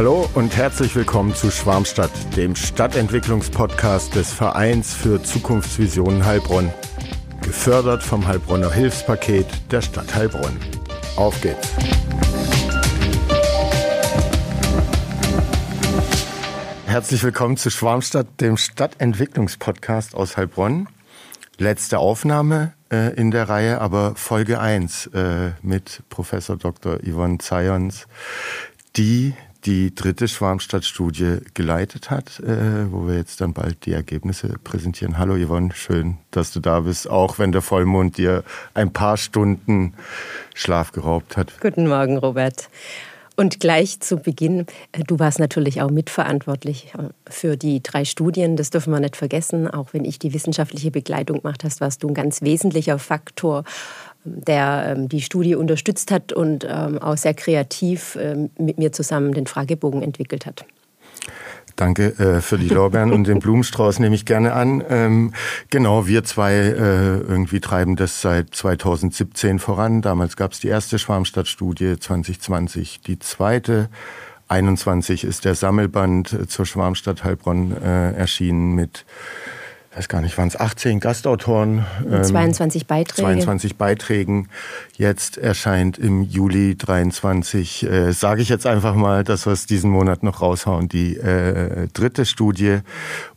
Hallo und herzlich willkommen zu Schwarmstadt, dem Stadtentwicklungspodcast des Vereins für Zukunftsvisionen Heilbronn. Gefördert vom Heilbronner Hilfspaket der Stadt Heilbronn. Auf geht's! Herzlich willkommen zu Schwarmstadt, dem Stadtentwicklungspodcast aus Heilbronn. Letzte Aufnahme äh, in der Reihe, aber Folge 1 äh, mit Professor Dr. Yvonne Zayons, die die dritte Schwarmstadt-Studie geleitet hat, äh, wo wir jetzt dann bald die Ergebnisse präsentieren. Hallo Yvonne, schön, dass du da bist, auch wenn der Vollmond dir ein paar Stunden Schlaf geraubt hat. Guten Morgen, Robert. Und gleich zu Beginn, äh, du warst natürlich auch mitverantwortlich äh, für die drei Studien, das dürfen wir nicht vergessen. Auch wenn ich die wissenschaftliche Begleitung gemacht hast, warst du ein ganz wesentlicher Faktor der ähm, die Studie unterstützt hat und ähm, auch sehr kreativ ähm, mit mir zusammen den Fragebogen entwickelt hat. Danke äh, für die Lorbeeren und den Blumenstrauß nehme ich gerne an. Ähm, genau, wir zwei äh, irgendwie treiben das seit 2017 voran. Damals gab es die erste Schwarmstadtstudie 2020, die zweite. 21 ist der Sammelband zur Schwarmstadt Heilbronn äh, erschienen mit weiß gar nicht, waren es 18 Gastautoren. 22 ähm, Beiträge. 22 Beiträgen. Jetzt erscheint im Juli 23, äh, sage ich jetzt einfach mal, dass wir es diesen Monat noch raushauen, die äh, dritte Studie.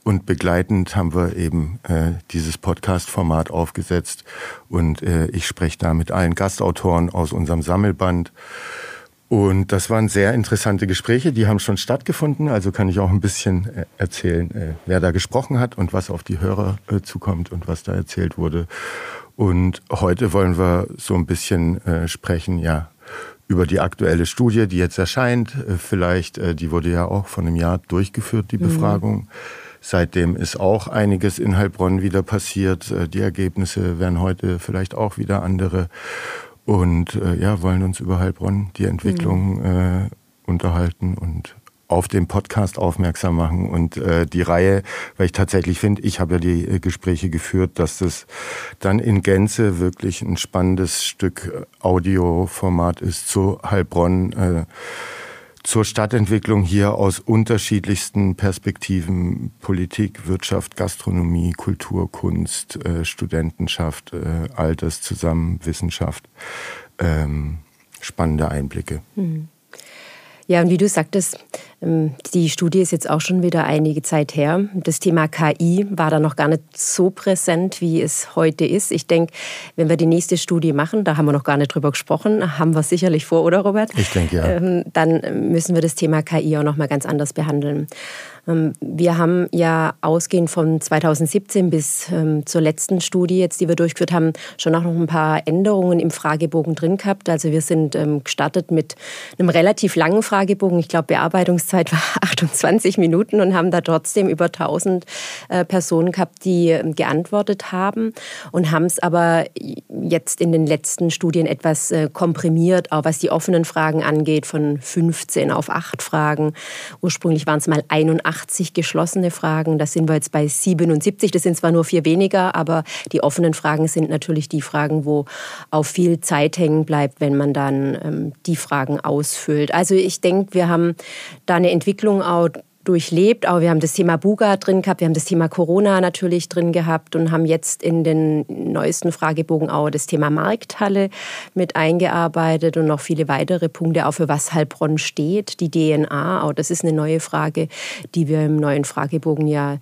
Und begleitend haben wir eben äh, dieses Podcast-Format aufgesetzt. Und äh, ich spreche da mit allen Gastautoren aus unserem Sammelband. Und das waren sehr interessante Gespräche, die haben schon stattgefunden. Also kann ich auch ein bisschen äh, erzählen, äh, wer da gesprochen hat und was auf die Hörer äh, zukommt und was da erzählt wurde. Und heute wollen wir so ein bisschen sprechen, ja, über die aktuelle Studie, die jetzt erscheint. Vielleicht, die wurde ja auch vor einem Jahr durchgeführt, die mhm. Befragung. Mhm. Seitdem ist auch einiges in Heilbronn wieder passiert. Die Ergebnisse werden heute vielleicht auch wieder andere und äh, ja, wollen uns über Heilbronn die Entwicklung mhm. äh, unterhalten und auf den Podcast aufmerksam machen und äh, die Reihe, weil ich tatsächlich finde, ich habe ja die äh, Gespräche geführt, dass das dann in Gänze wirklich ein spannendes Stück Audioformat ist zu Heilbronn. Äh, zur Stadtentwicklung hier aus unterschiedlichsten Perspektiven Politik, Wirtschaft, Gastronomie, Kultur, Kunst, äh, Studentenschaft, äh, all zusammen, Wissenschaft. Ähm, spannende Einblicke. Mhm. Ja, und wie du sagtest, die Studie ist jetzt auch schon wieder einige Zeit her. Das Thema KI war da noch gar nicht so präsent, wie es heute ist. Ich denke, wenn wir die nächste Studie machen, da haben wir noch gar nicht drüber gesprochen, haben wir sicherlich vor, oder Robert? Ich denke ja. Ähm, dann müssen wir das Thema KI auch noch mal ganz anders behandeln. Ähm, wir haben ja ausgehend von 2017 bis ähm, zur letzten Studie, jetzt, die wir durchgeführt haben, schon auch noch ein paar Änderungen im Fragebogen drin gehabt. Also wir sind ähm, gestartet mit einem relativ langen Fragebogen. Ich glaube, Bearbeitungszeit war 28 Minuten und haben da trotzdem über 1000 äh, Personen gehabt, die geantwortet haben und haben es aber jetzt in den letzten Studien etwas äh, komprimiert, auch was die offenen Fragen angeht, von 15 auf 8 Fragen. Ursprünglich waren es mal 81 80 geschlossene Fragen. Da sind wir jetzt bei 77. Das sind zwar nur vier weniger, aber die offenen Fragen sind natürlich die Fragen, wo auch viel Zeit hängen bleibt, wenn man dann ähm, die Fragen ausfüllt. Also ich denke, wir haben da eine Entwicklung auch durchlebt. Aber wir haben das Thema Buga drin gehabt, wir haben das Thema Corona natürlich drin gehabt und haben jetzt in den neuesten Fragebogen auch das Thema Markthalle mit eingearbeitet und noch viele weitere Punkte, auch für was Heilbronn steht, die DNA. Auch das ist eine neue Frage, die wir im neuen Fragebogen ja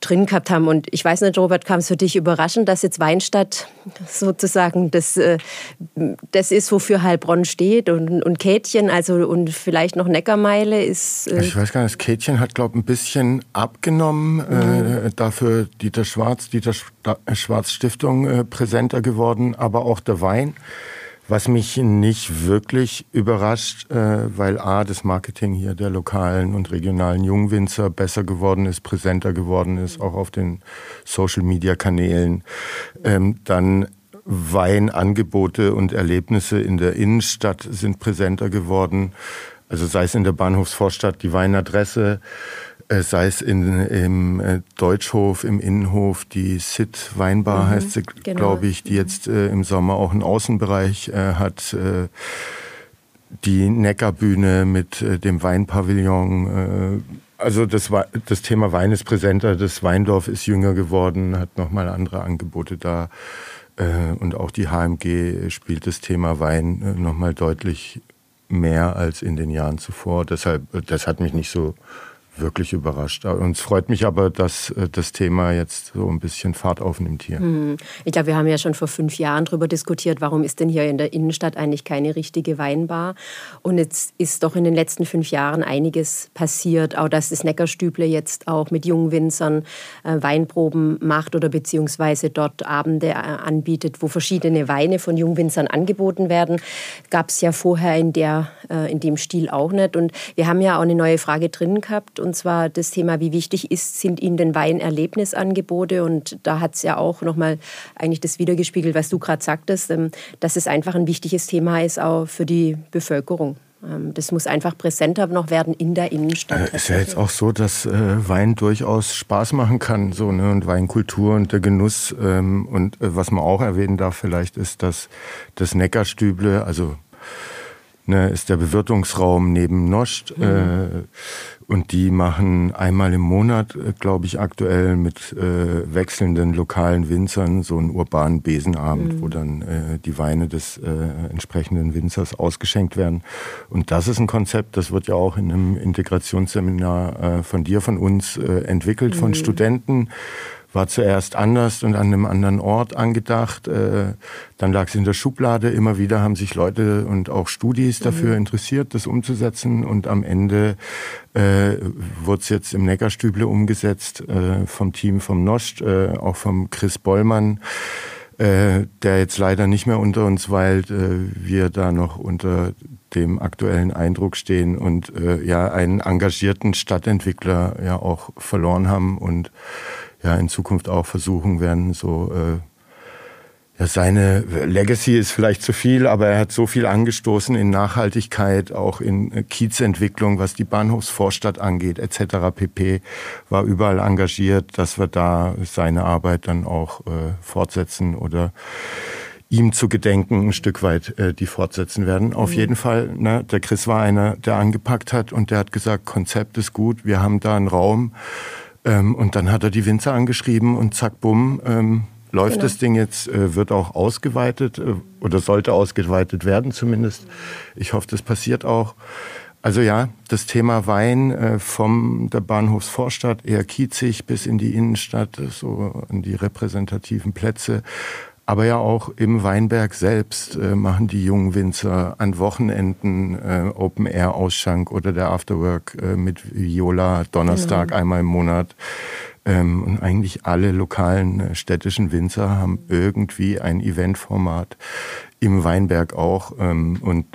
drin gehabt haben. Und ich weiß nicht, Robert, kam es für dich überraschend, dass jetzt Weinstadt sozusagen das, äh, das ist, wofür Heilbronn steht und, und Kätchen, also und vielleicht noch Neckarmeile ist. Äh ich weiß gar nicht, Kätchen hat, glaube ich, ein bisschen abgenommen. Äh, mhm. Äh, dafür Dieter Schwarz, Dieter Schwarz Stiftung äh, präsenter geworden, aber auch der Wein. Was mich nicht wirklich überrascht, äh, weil A, das Marketing hier der lokalen und regionalen Jungwinzer besser geworden ist, präsenter geworden ist, auch auf den Social-Media-Kanälen. Ähm, dann Weinangebote und Erlebnisse in der Innenstadt sind präsenter geworden. Also sei es in der Bahnhofsvorstadt die Weinadresse, sei es in, im äh, Deutschhof, im Innenhof, die Sid Weinbar mhm, heißt sie, genau. glaube ich, die jetzt äh, im Sommer auch einen Außenbereich äh, hat. Äh, die Neckarbühne mit äh, dem Weinpavillon. Äh, also das, das Thema Wein ist präsenter, das Weindorf ist jünger geworden, hat nochmal andere Angebote da. Äh, und auch die HMG spielt das Thema Wein äh, nochmal deutlich mehr als in den Jahren zuvor. Deshalb, das hat mich nicht so wirklich überrascht. Und es freut mich aber, dass äh, das Thema jetzt so ein bisschen Fahrt aufnimmt hier. Hm. Ich glaube, wir haben ja schon vor fünf Jahren darüber diskutiert, warum ist denn hier in der Innenstadt eigentlich keine richtige Weinbar? Und jetzt ist doch in den letzten fünf Jahren einiges passiert. Auch dass das Neckarstüble jetzt auch mit jungen Winzern äh, Weinproben macht oder beziehungsweise dort Abende äh, anbietet, wo verschiedene Weine von Jungwinzern angeboten werden. Gab es ja vorher in, der, in dem Stil auch nicht. Und wir haben ja auch eine neue Frage drin gehabt und zwar das Thema, wie wichtig ist, sind Ihnen denn Weinerlebnisangebote? Und da hat es ja auch nochmal eigentlich das wiedergespiegelt, was du gerade sagtest, ähm, dass es einfach ein wichtiges Thema ist, auch für die Bevölkerung. Ähm, das muss einfach präsenter noch werden in der Innenstadt. Es äh, ist ja jetzt auch so, dass äh, Wein durchaus Spaß machen kann, so ne und Weinkultur und der Genuss. Ähm, und äh, was man auch erwähnen darf, vielleicht ist, dass das Neckarstüble, also ne, ist der Bewirtungsraum neben Nost. Mhm. Äh, und die machen einmal im Monat, äh, glaube ich, aktuell mit äh, wechselnden lokalen Winzern so einen urbanen Besenabend, mhm. wo dann äh, die Weine des äh, entsprechenden Winzers ausgeschenkt werden. Und das ist ein Konzept, das wird ja auch in einem Integrationsseminar äh, von dir, von uns äh, entwickelt, mhm. von Studenten war zuerst anders und an einem anderen Ort angedacht. Äh, dann lag es in der Schublade. Immer wieder haben sich Leute und auch Studis dafür mhm. interessiert, das umzusetzen. Und am Ende äh, wurde es jetzt im Neckarstüble umgesetzt äh, vom Team vom Nost, äh, auch vom Chris Bollmann. Äh, der jetzt leider nicht mehr unter uns weilt, äh, wir da noch unter dem aktuellen Eindruck stehen und äh, ja einen engagierten Stadtentwickler ja auch verloren haben und ja in Zukunft auch versuchen werden, so äh, ja, seine Legacy ist vielleicht zu viel, aber er hat so viel angestoßen in Nachhaltigkeit, auch in äh, Kiezentwicklung, was die Bahnhofsvorstadt angeht, etc. pp. War überall engagiert, dass wir da seine Arbeit dann auch äh, fortsetzen oder ihm zu gedenken ein Stück weit äh, die fortsetzen werden. Auf mhm. jeden Fall, ne, der Chris war einer, der angepackt hat und der hat gesagt, Konzept ist gut, wir haben da einen Raum, ähm, und dann hat er die Winzer angeschrieben und zack, bumm, ähm, läuft genau. das Ding jetzt, äh, wird auch ausgeweitet äh, oder sollte ausgeweitet werden zumindest. Ich hoffe, das passiert auch. Also ja, das Thema Wein äh, vom der Bahnhofsvorstadt eher kiezig bis in die Innenstadt, so in die repräsentativen Plätze, aber ja auch im Weinberg selbst äh, machen die jungen Winzer an Wochenenden äh, Open-Air-Ausschank oder der Afterwork äh, mit Viola Donnerstag genau. einmal im Monat. Ähm, und eigentlich alle lokalen äh, städtischen Winzer haben irgendwie ein Eventformat im Weinberg auch. Ähm, und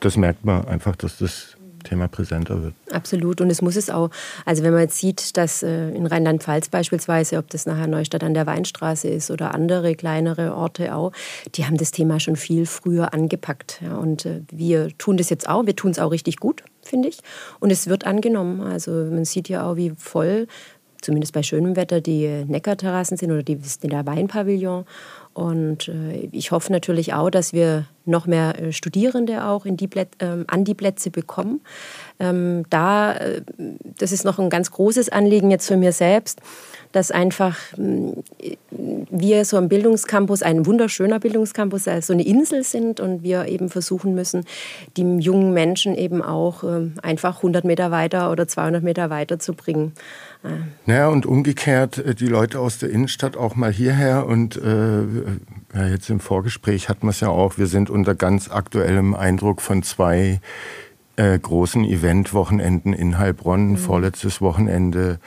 das merkt man einfach, dass das Thema präsenter wird. Absolut. Und es muss es auch. Also wenn man jetzt sieht, dass äh, in Rheinland-Pfalz beispielsweise, ob das nachher Neustadt an der Weinstraße ist oder andere kleinere Orte auch, die haben das Thema schon viel früher angepackt. und äh, wir tun das jetzt auch. Wir tun es auch richtig gut, finde ich. Und es wird angenommen. Also man sieht ja auch, wie voll zumindest bei schönem Wetter, die Neckarterrassen sind oder die, der Weinpavillon. Und äh, ich hoffe natürlich auch, dass wir noch mehr äh, Studierende auch die ähm, an die Plätze bekommen. Ähm, da, äh, das ist noch ein ganz großes Anliegen jetzt für mir selbst, dass einfach wir so ein Bildungscampus, ein wunderschöner Bildungscampus, also so eine Insel sind und wir eben versuchen müssen, die jungen Menschen eben auch einfach 100 Meter weiter oder 200 Meter weiter zu bringen. Naja, und umgekehrt äh, die Leute aus der Innenstadt auch mal hierher. Und äh, ja, jetzt im Vorgespräch hatten wir es ja auch, wir sind unter ganz aktuellem Eindruck von zwei äh, großen Eventwochenenden in Heilbronn, mhm. vorletztes Wochenende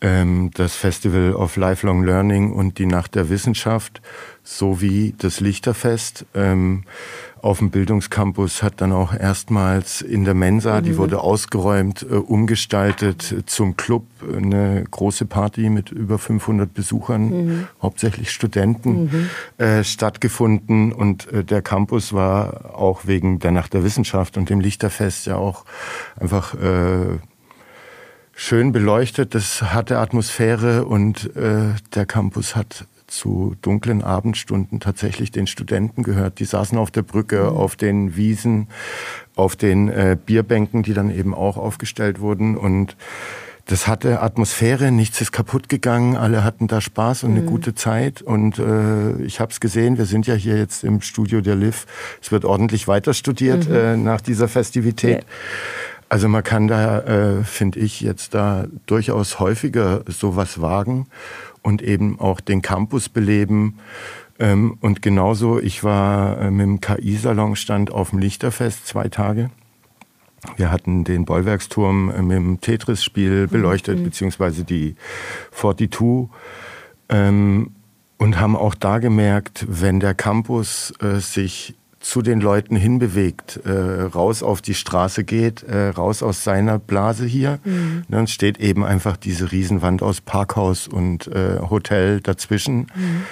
ähm, das Festival of Lifelong Learning und die Nacht der Wissenschaft sowie das Lichterfest. Ähm, auf dem Bildungscampus hat dann auch erstmals in der Mensa, mhm. die wurde ausgeräumt, äh, umgestaltet zum Club, eine große Party mit über 500 Besuchern, mhm. hauptsächlich Studenten, mhm. äh, stattgefunden. Und äh, der Campus war auch wegen der Nacht der Wissenschaft und dem Lichterfest ja auch einfach äh, schön beleuchtet. Das hatte Atmosphäre und äh, der Campus hat zu dunklen Abendstunden tatsächlich den Studenten gehört. Die saßen auf der Brücke, mhm. auf den Wiesen, auf den äh, Bierbänken, die dann eben auch aufgestellt wurden und das hatte Atmosphäre, nichts ist kaputt gegangen, alle hatten da Spaß und eine mhm. gute Zeit und äh, ich habe es gesehen, wir sind ja hier jetzt im Studio der Liv, es wird ordentlich weiter studiert mhm. äh, nach dieser Festivität. Ja. Also man kann da, äh, finde ich, jetzt da durchaus häufiger sowas wagen und eben auch den Campus beleben. Ähm, und genauso, ich war äh, mit dem KI-Salon, stand auf dem Lichterfest zwei Tage. Wir hatten den Bollwerksturm äh, mit dem Tetris-Spiel beleuchtet, mhm. beziehungsweise die 42. Ähm, und haben auch da gemerkt, wenn der Campus äh, sich zu den Leuten hinbewegt, äh, raus auf die Straße geht, äh, raus aus seiner Blase hier. Mhm. Dann steht eben einfach diese Riesenwand aus Parkhaus und äh, Hotel dazwischen. Mhm.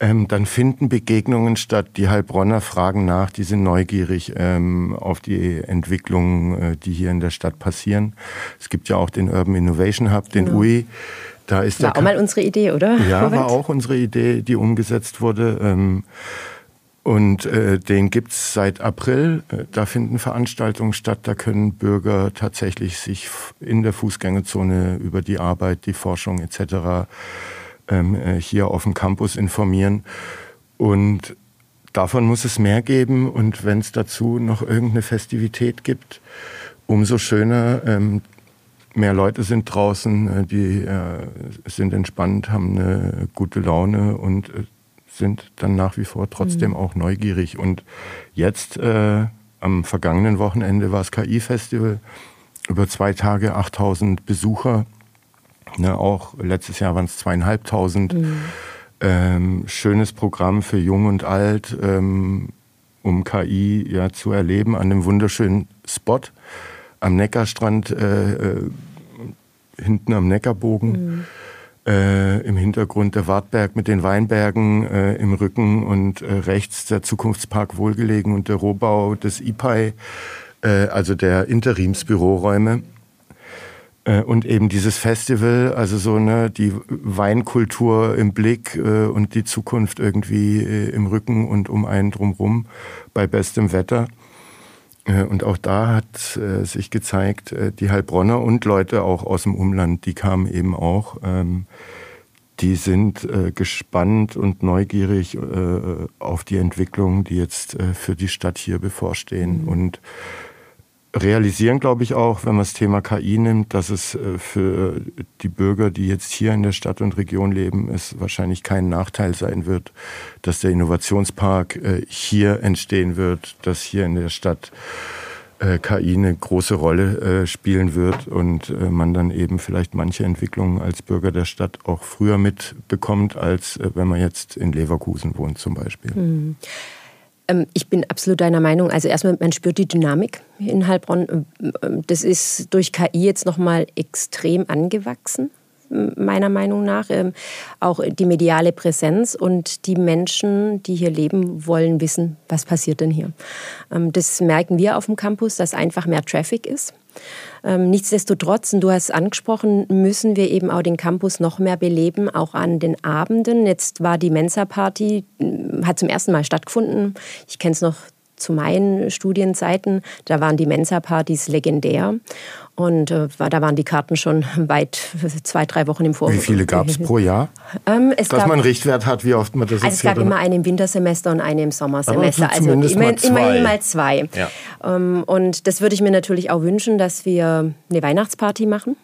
Ähm, dann finden Begegnungen statt. Die Heilbronner fragen nach, die sind neugierig ähm, auf die Entwicklungen, äh, die hier in der Stadt passieren. Es gibt ja auch den Urban Innovation Hub, den genau. UI. Da ist war auch mal unsere Idee, oder? Ja, Robert? war auch unsere Idee, die umgesetzt wurde. Ähm, und äh, den gibt's seit April. Äh, da finden Veranstaltungen statt. Da können Bürger tatsächlich sich in der Fußgängerzone über die Arbeit, die Forschung etc. Ähm, äh, hier auf dem Campus informieren. Und davon muss es mehr geben. Und wenn es dazu noch irgendeine Festivität gibt, umso schöner. Ähm, mehr Leute sind draußen, äh, die sind entspannt, haben eine gute Laune und sind dann nach wie vor trotzdem mhm. auch neugierig. Und jetzt äh, am vergangenen Wochenende war es KI-Festival, über zwei Tage 8000 Besucher. Ne, auch letztes Jahr waren es zweieinhalbtausend. Mhm. Ähm, schönes Programm für Jung und Alt, ähm, um KI ja zu erleben an einem wunderschönen Spot am Neckarstrand, äh, äh, hinten am Neckarbogen. Mhm äh, im Hintergrund der Wartberg mit den Weinbergen äh, im Rücken und äh, rechts der Zukunftspark Wohlgelegen und der Rohbau des IPAI, äh, also der Interimsbüroräume. Äh, und eben dieses Festival, also so ne, die Weinkultur im Blick äh, und die Zukunft irgendwie im Rücken und um einen drumrum bei bestem Wetter. Äh, und auch da hat äh, sich gezeigt, äh, die Heilbronner und Leute auch aus dem Umland, die kamen eben auch. Ähm, die sind äh, gespannt und neugierig auf die Entwicklungen, die jetzt für die Stadt hier bevorstehen. Mhm. Und realisieren, glaube ich, auch, wenn man das Thema KI nimmt, dass es äh, für die Bürger, die jetzt hier in der Stadt und Region leben, es wahrscheinlich kein Nachteil sein wird, dass der Innovationspark äh, hier entstehen wird, dass hier in der Stadt äh, KI eine große Rolle spielen wird und man dann eben vielleicht manche Entwicklungen als Bürger der Stadt auch früher mitbekommt, als wenn man jetzt in Leverkusen wohnt zum Beispiel. Mhm. Ähm, ich bin absolut deiner Meinung. Also erstmal, man spürt die Dynamik in Heilbronn. Ähm, ähm, das ist durch KI jetzt nochmal extrem angewachsen meiner Meinung nach. auch die mediale Präsenz und die Menschen, die hier leben, wollen wissen, was passiert denn hier. das merken wir auf dem Campus, dass einfach mehr Traffic ist. Ähm, nichtsdestotrotz, und du hast angesprochen, müssen wir eben auch den Campus noch mehr beleben, auch an den Abenden. Jetzt war die Mensa-Party, hat zum ersten Mal stattgefunden. Ich kenne es noch zu meinen Studienzeiten, da waren die Mensa-Partys legendär. Und äh, da waren die Karten schon weit zwei, drei Wochen im Voraus. Wie viele gab es pro Jahr? Ähm, Dass gab, man einen Richtwert hat, wie oft man das also Es gab immer eine im Wintersemester und eine im Sommersemester. Also immer, immerhin mal zwei. Ja. Ähm, und das würde ich mir natürlich auch wünschen, dass wir eine Weihnachtsparty machen.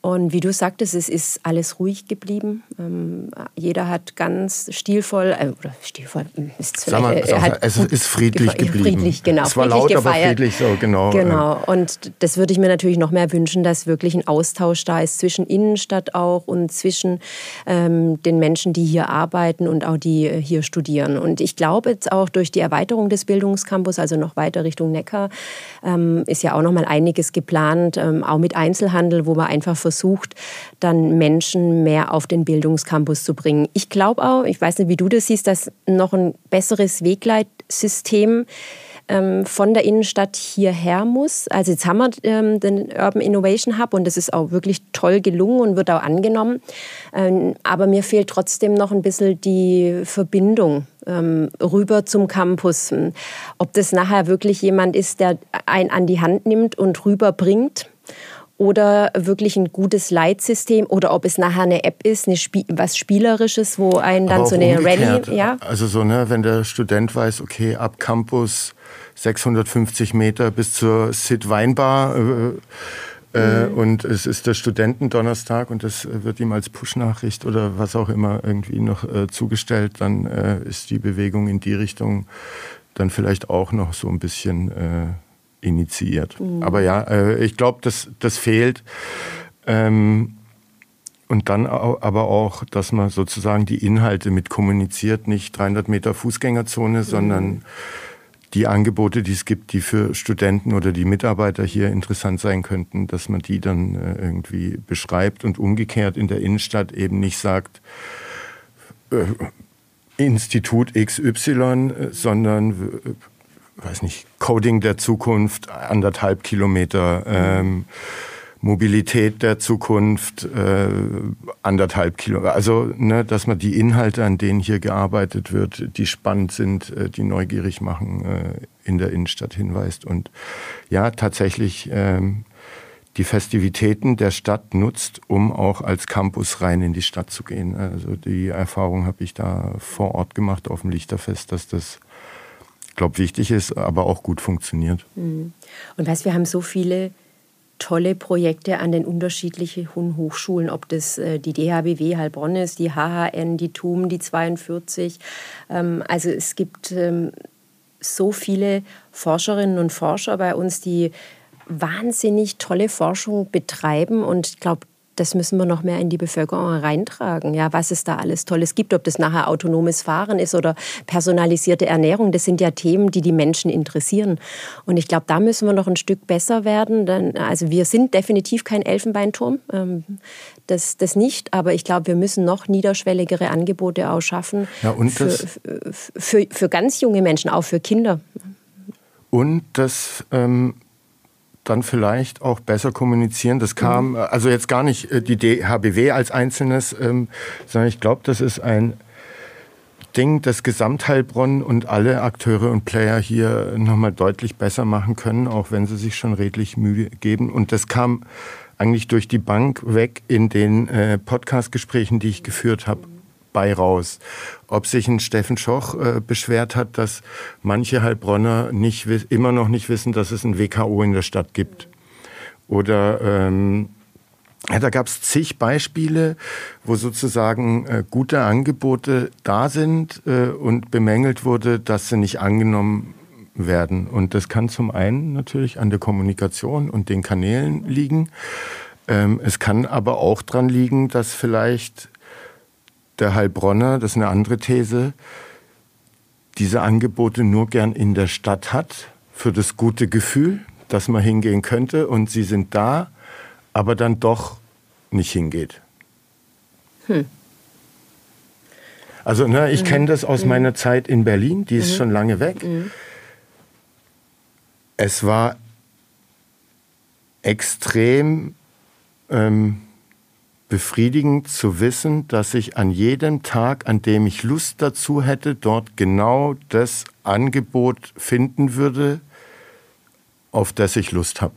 Und wie du sagtest, es ist alles ruhig geblieben. Ähm, jeder hat ganz stilvoll, äh, oder stilvoll ist Sag mal, äh, hat es ist friedlich geblieben. Friedlich, genau. Es war laut, gefeiert. aber friedlich so, genau. Genau. Und das würde ich mir natürlich noch mehr wünschen, dass wirklich ein Austausch da ist zwischen Innenstadt auch und zwischen ähm, den Menschen, die hier arbeiten und auch die äh, hier studieren. Und ich glaube jetzt auch durch die Erweiterung des Bildungscampus, also noch weiter Richtung Neckar, ähm, ist ja auch noch mal einiges geplant, ähm, auch mit Einzelhandel, wo man einfach versucht, dann Menschen mehr auf den Bildungscampus zu bringen. Ich glaube auch, ich weiß nicht, wie du das siehst, dass noch ein besseres Wegleitsystem ähm, von der Innenstadt hierher muss. Also jetzt haben wir ähm, den Urban Innovation Hub und das ist auch wirklich toll gelungen und wird auch angenommen. Ähm, aber mir fehlt trotzdem noch ein bisschen die Verbindung ähm, rüber zum Campus. Ob das nachher wirklich jemand ist, der einen an die Hand nimmt und rüberbringt oder wirklich ein gutes Leitsystem oder ob es nachher eine App ist, eine Spie was Spielerisches, wo einen dann so eine Rallye. Ja? Also so, ne, wenn der Student weiß, okay, ab Campus 650 Meter bis zur Sid Weinbar. Äh, äh, mhm. Und es ist der Studentendonnerstag und das wird ihm als Push-Nachricht oder was auch immer irgendwie noch äh, zugestellt, dann äh, ist die Bewegung in die Richtung dann vielleicht auch noch so ein bisschen äh, initiiert. Mhm. Aber ja, äh, ich glaube, das, das fehlt. Ähm, und dann aber auch, dass man sozusagen die Inhalte mit kommuniziert, nicht 300 Meter Fußgängerzone, mhm. sondern die Angebote, die es gibt, die für Studenten oder die Mitarbeiter hier interessant sein könnten, dass man die dann äh, irgendwie beschreibt und umgekehrt in der Innenstadt eben nicht sagt, äh, Institut XY, äh, sondern weiß nicht, Coding der Zukunft, anderthalb Kilometer, ähm, Mobilität der Zukunft, äh, anderthalb Kilometer. Also, ne, dass man die Inhalte, an denen hier gearbeitet wird, die spannend sind, äh, die neugierig machen, äh, in der Innenstadt hinweist. Und ja, tatsächlich ähm, die Festivitäten der Stadt nutzt, um auch als Campus rein in die Stadt zu gehen. Also die Erfahrung habe ich da vor Ort gemacht auf dem Lichterfest, dass das glaube, wichtig ist, aber auch gut funktioniert. Mhm. Und weißt, wir haben so viele tolle Projekte an den unterschiedlichen Hochschulen, ob das äh, die DHBW Heilbronn ist, die HHN, die TUM, die 42. Ähm, also es gibt ähm, so viele Forscherinnen und Forscher bei uns, die wahnsinnig tolle Forschung betreiben und ich glaube, das müssen wir noch mehr in die Bevölkerung reintragen. Ja, was es da alles Tolles gibt, ob das nachher autonomes Fahren ist oder personalisierte Ernährung, das sind ja Themen, die die Menschen interessieren. Und ich glaube, da müssen wir noch ein Stück besser werden. Denn, also wir sind definitiv kein Elfenbeinturm, ähm, das, das nicht, aber ich glaube, wir müssen noch niederschwelligere Angebote auch schaffen ja, für, für, für, ganz junge Menschen, auch für Kinder. Und das ähm dann vielleicht auch besser kommunizieren. Das kam, mhm. also jetzt gar nicht äh, die DHBW als Einzelnes, ähm, sondern ich glaube, das ist ein Ding, das Gesamtheilbronn und alle Akteure und Player hier nochmal deutlich besser machen können, auch wenn sie sich schon redlich Mühe geben. Und das kam eigentlich durch die Bank weg in den äh, Podcast-Gesprächen, die ich geführt habe bei raus. Ob sich ein Steffen Schoch äh, beschwert hat, dass manche Heilbronner nicht, immer noch nicht wissen, dass es ein WKO in der Stadt gibt. Oder ähm, ja, da gab es zig Beispiele, wo sozusagen äh, gute Angebote da sind äh, und bemängelt wurde, dass sie nicht angenommen werden. Und das kann zum einen natürlich an der Kommunikation und den Kanälen liegen. Ähm, es kann aber auch daran liegen, dass vielleicht der Heilbronner, das ist eine andere These, diese Angebote nur gern in der Stadt hat, für das gute Gefühl, dass man hingehen könnte und sie sind da, aber dann doch nicht hingeht. Hm. Also ne, ich mhm. kenne das aus mhm. meiner Zeit in Berlin, die ist mhm. schon lange weg. Mhm. Es war extrem ähm, befriedigend zu wissen, dass ich an jedem Tag, an dem ich Lust dazu hätte, dort genau das Angebot finden würde, auf das ich Lust habe.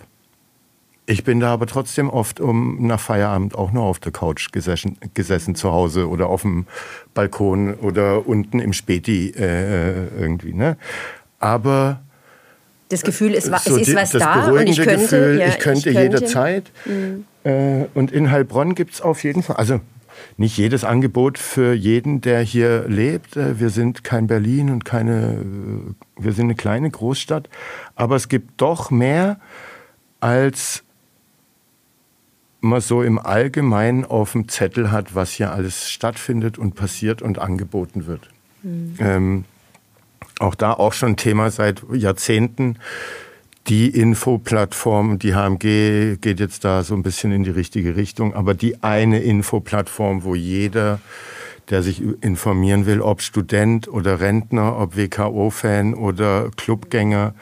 Ich bin da aber trotzdem oft um nach Feierabend auch nur auf der Couch gesessen, gesessen zu Hause oder auf dem Balkon oder unten im Späti äh, irgendwie. Ne? Aber das Gefühl, es, war, so es ist was das da und ich könnte, Gefühl, ja, ich könnte, ich könnte. jederzeit. Mhm. Äh, und in Heilbronn gibt es auf jeden Fall, also nicht jedes Angebot für jeden, der hier lebt. Äh, wir sind kein Berlin und keine, äh, wir sind eine kleine Großstadt, aber es gibt doch mehr, als man so im Allgemeinen auf dem Zettel hat, was hier alles stattfindet und passiert und angeboten wird. Mhm. Ähm, auch da auch schon Thema seit Jahrzehnten die Infoplattform, die HMG geht jetzt da so ein bisschen in die richtige Richtung, aber die eine Infoplattform, wo jeder, der sich informieren will, ob Student oder Rentner, ob WKO-Fan oder Clubgänger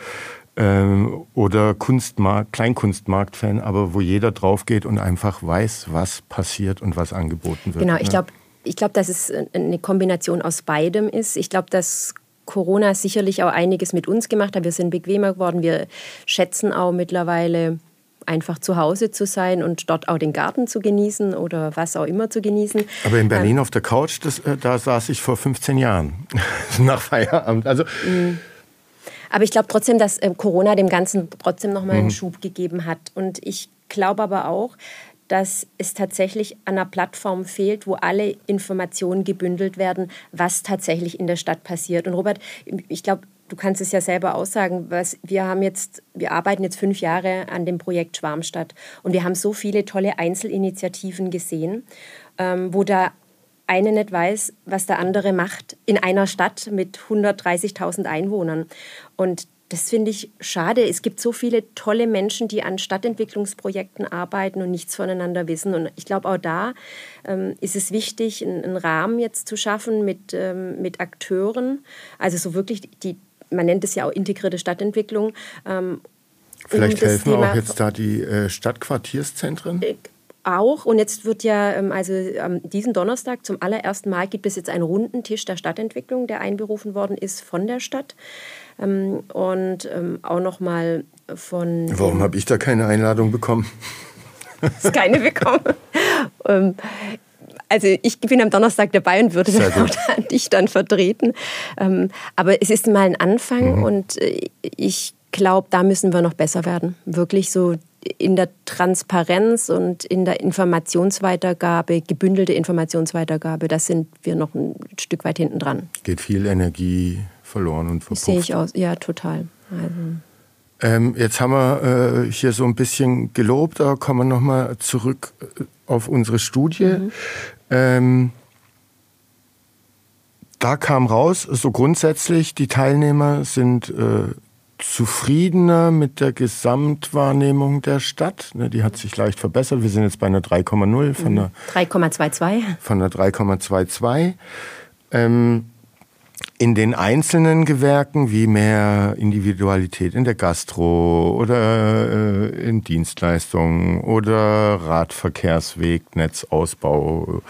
ähm, oder Kunstmarkt, Kleinkunstmarkt-Fan, aber wo jeder drauf geht und einfach weiß, was passiert und was angeboten wird. Genau, ich glaube, ich glaube, dass es eine Kombination aus beidem ist. Ich glaube, dass Corona sicherlich auch einiges mit uns gemacht hat. Wir sind bequemer geworden. Wir schätzen auch mittlerweile einfach zu Hause zu sein und dort auch den Garten zu genießen oder was auch immer zu genießen. Aber in Berlin ähm, auf der Couch, das, äh, da saß ich vor 15 Jahren nach Feierabend. Also mhm. aber ich glaube trotzdem, dass äh, Corona dem Ganzen trotzdem nochmal einen mhm. Schub gegeben hat. Und ich glaube aber auch, dass es tatsächlich an einer Plattform fehlt, wo alle Informationen gebündelt werden, was tatsächlich in der Stadt passiert. Und Robert, ich glaube, du kannst es ja selber aussagen, was wir haben jetzt, wir arbeiten jetzt fünf Jahre an dem Projekt Schwarmstadt und wir haben so viele tolle Einzelinitiativen gesehen, ähm, wo da eine nicht weiß, was der andere macht in einer Stadt mit 130.000 Einwohnern. Und das finde ich schade. Es gibt so viele tolle Menschen, die an Stadtentwicklungsprojekten arbeiten und nichts voneinander wissen. Und ich glaube, auch da ähm, ist es wichtig, einen, einen, Rahmen jetzt zu schaffen mit, ähm, mit Akteuren. Also so wirklich die, man nennt es ja auch integrierte Stadtentwicklung. Ähm, Vielleicht um helfen Thema, auch jetzt da die äh, Stadtquartierszentren? Äh, auch. Und jetzt wird ja, ähm, also am diesen Donnerstag zum allerersten Mal gibt es jetzt einen runden Tisch der Stadtentwicklung, der einberufen worden ist von der Stadt. Ähm, und ähm, auch nochmal von. Warum habe ich da keine Einladung bekommen? Hast keine bekommen. ähm, also ich bin am Donnerstag dabei und würde dann dich dann vertreten. Ähm, aber es ist mal ein Anfang mhm. und äh, ich glaube, da müssen wir noch besser werden. Wirklich so in der Transparenz und in der Informationsweitergabe, gebündelte Informationsweitergabe, da sind wir noch ein Stück weit hinten dran. Geht viel Energie verloren und verpufft. Sehe ich aus, ja, total. Also. Ähm, jetzt haben wir äh, hier so ein bisschen gelobt, da kommen wir nochmal zurück äh, auf unsere Studie. Mhm. Ähm, da kam raus, so grundsätzlich, die Teilnehmer sind äh, zufriedener mit der Gesamtwahrnehmung der Stadt. Ne, die hat sich leicht verbessert. Wir sind jetzt bei einer 3,0 von einer 3,22. Von einer 3,22. Ähm, in den einzelnen Gewerken wie mehr Individualität in der Gastro oder äh, in Dienstleistungen oder Radverkehrsweg, Netzausbau,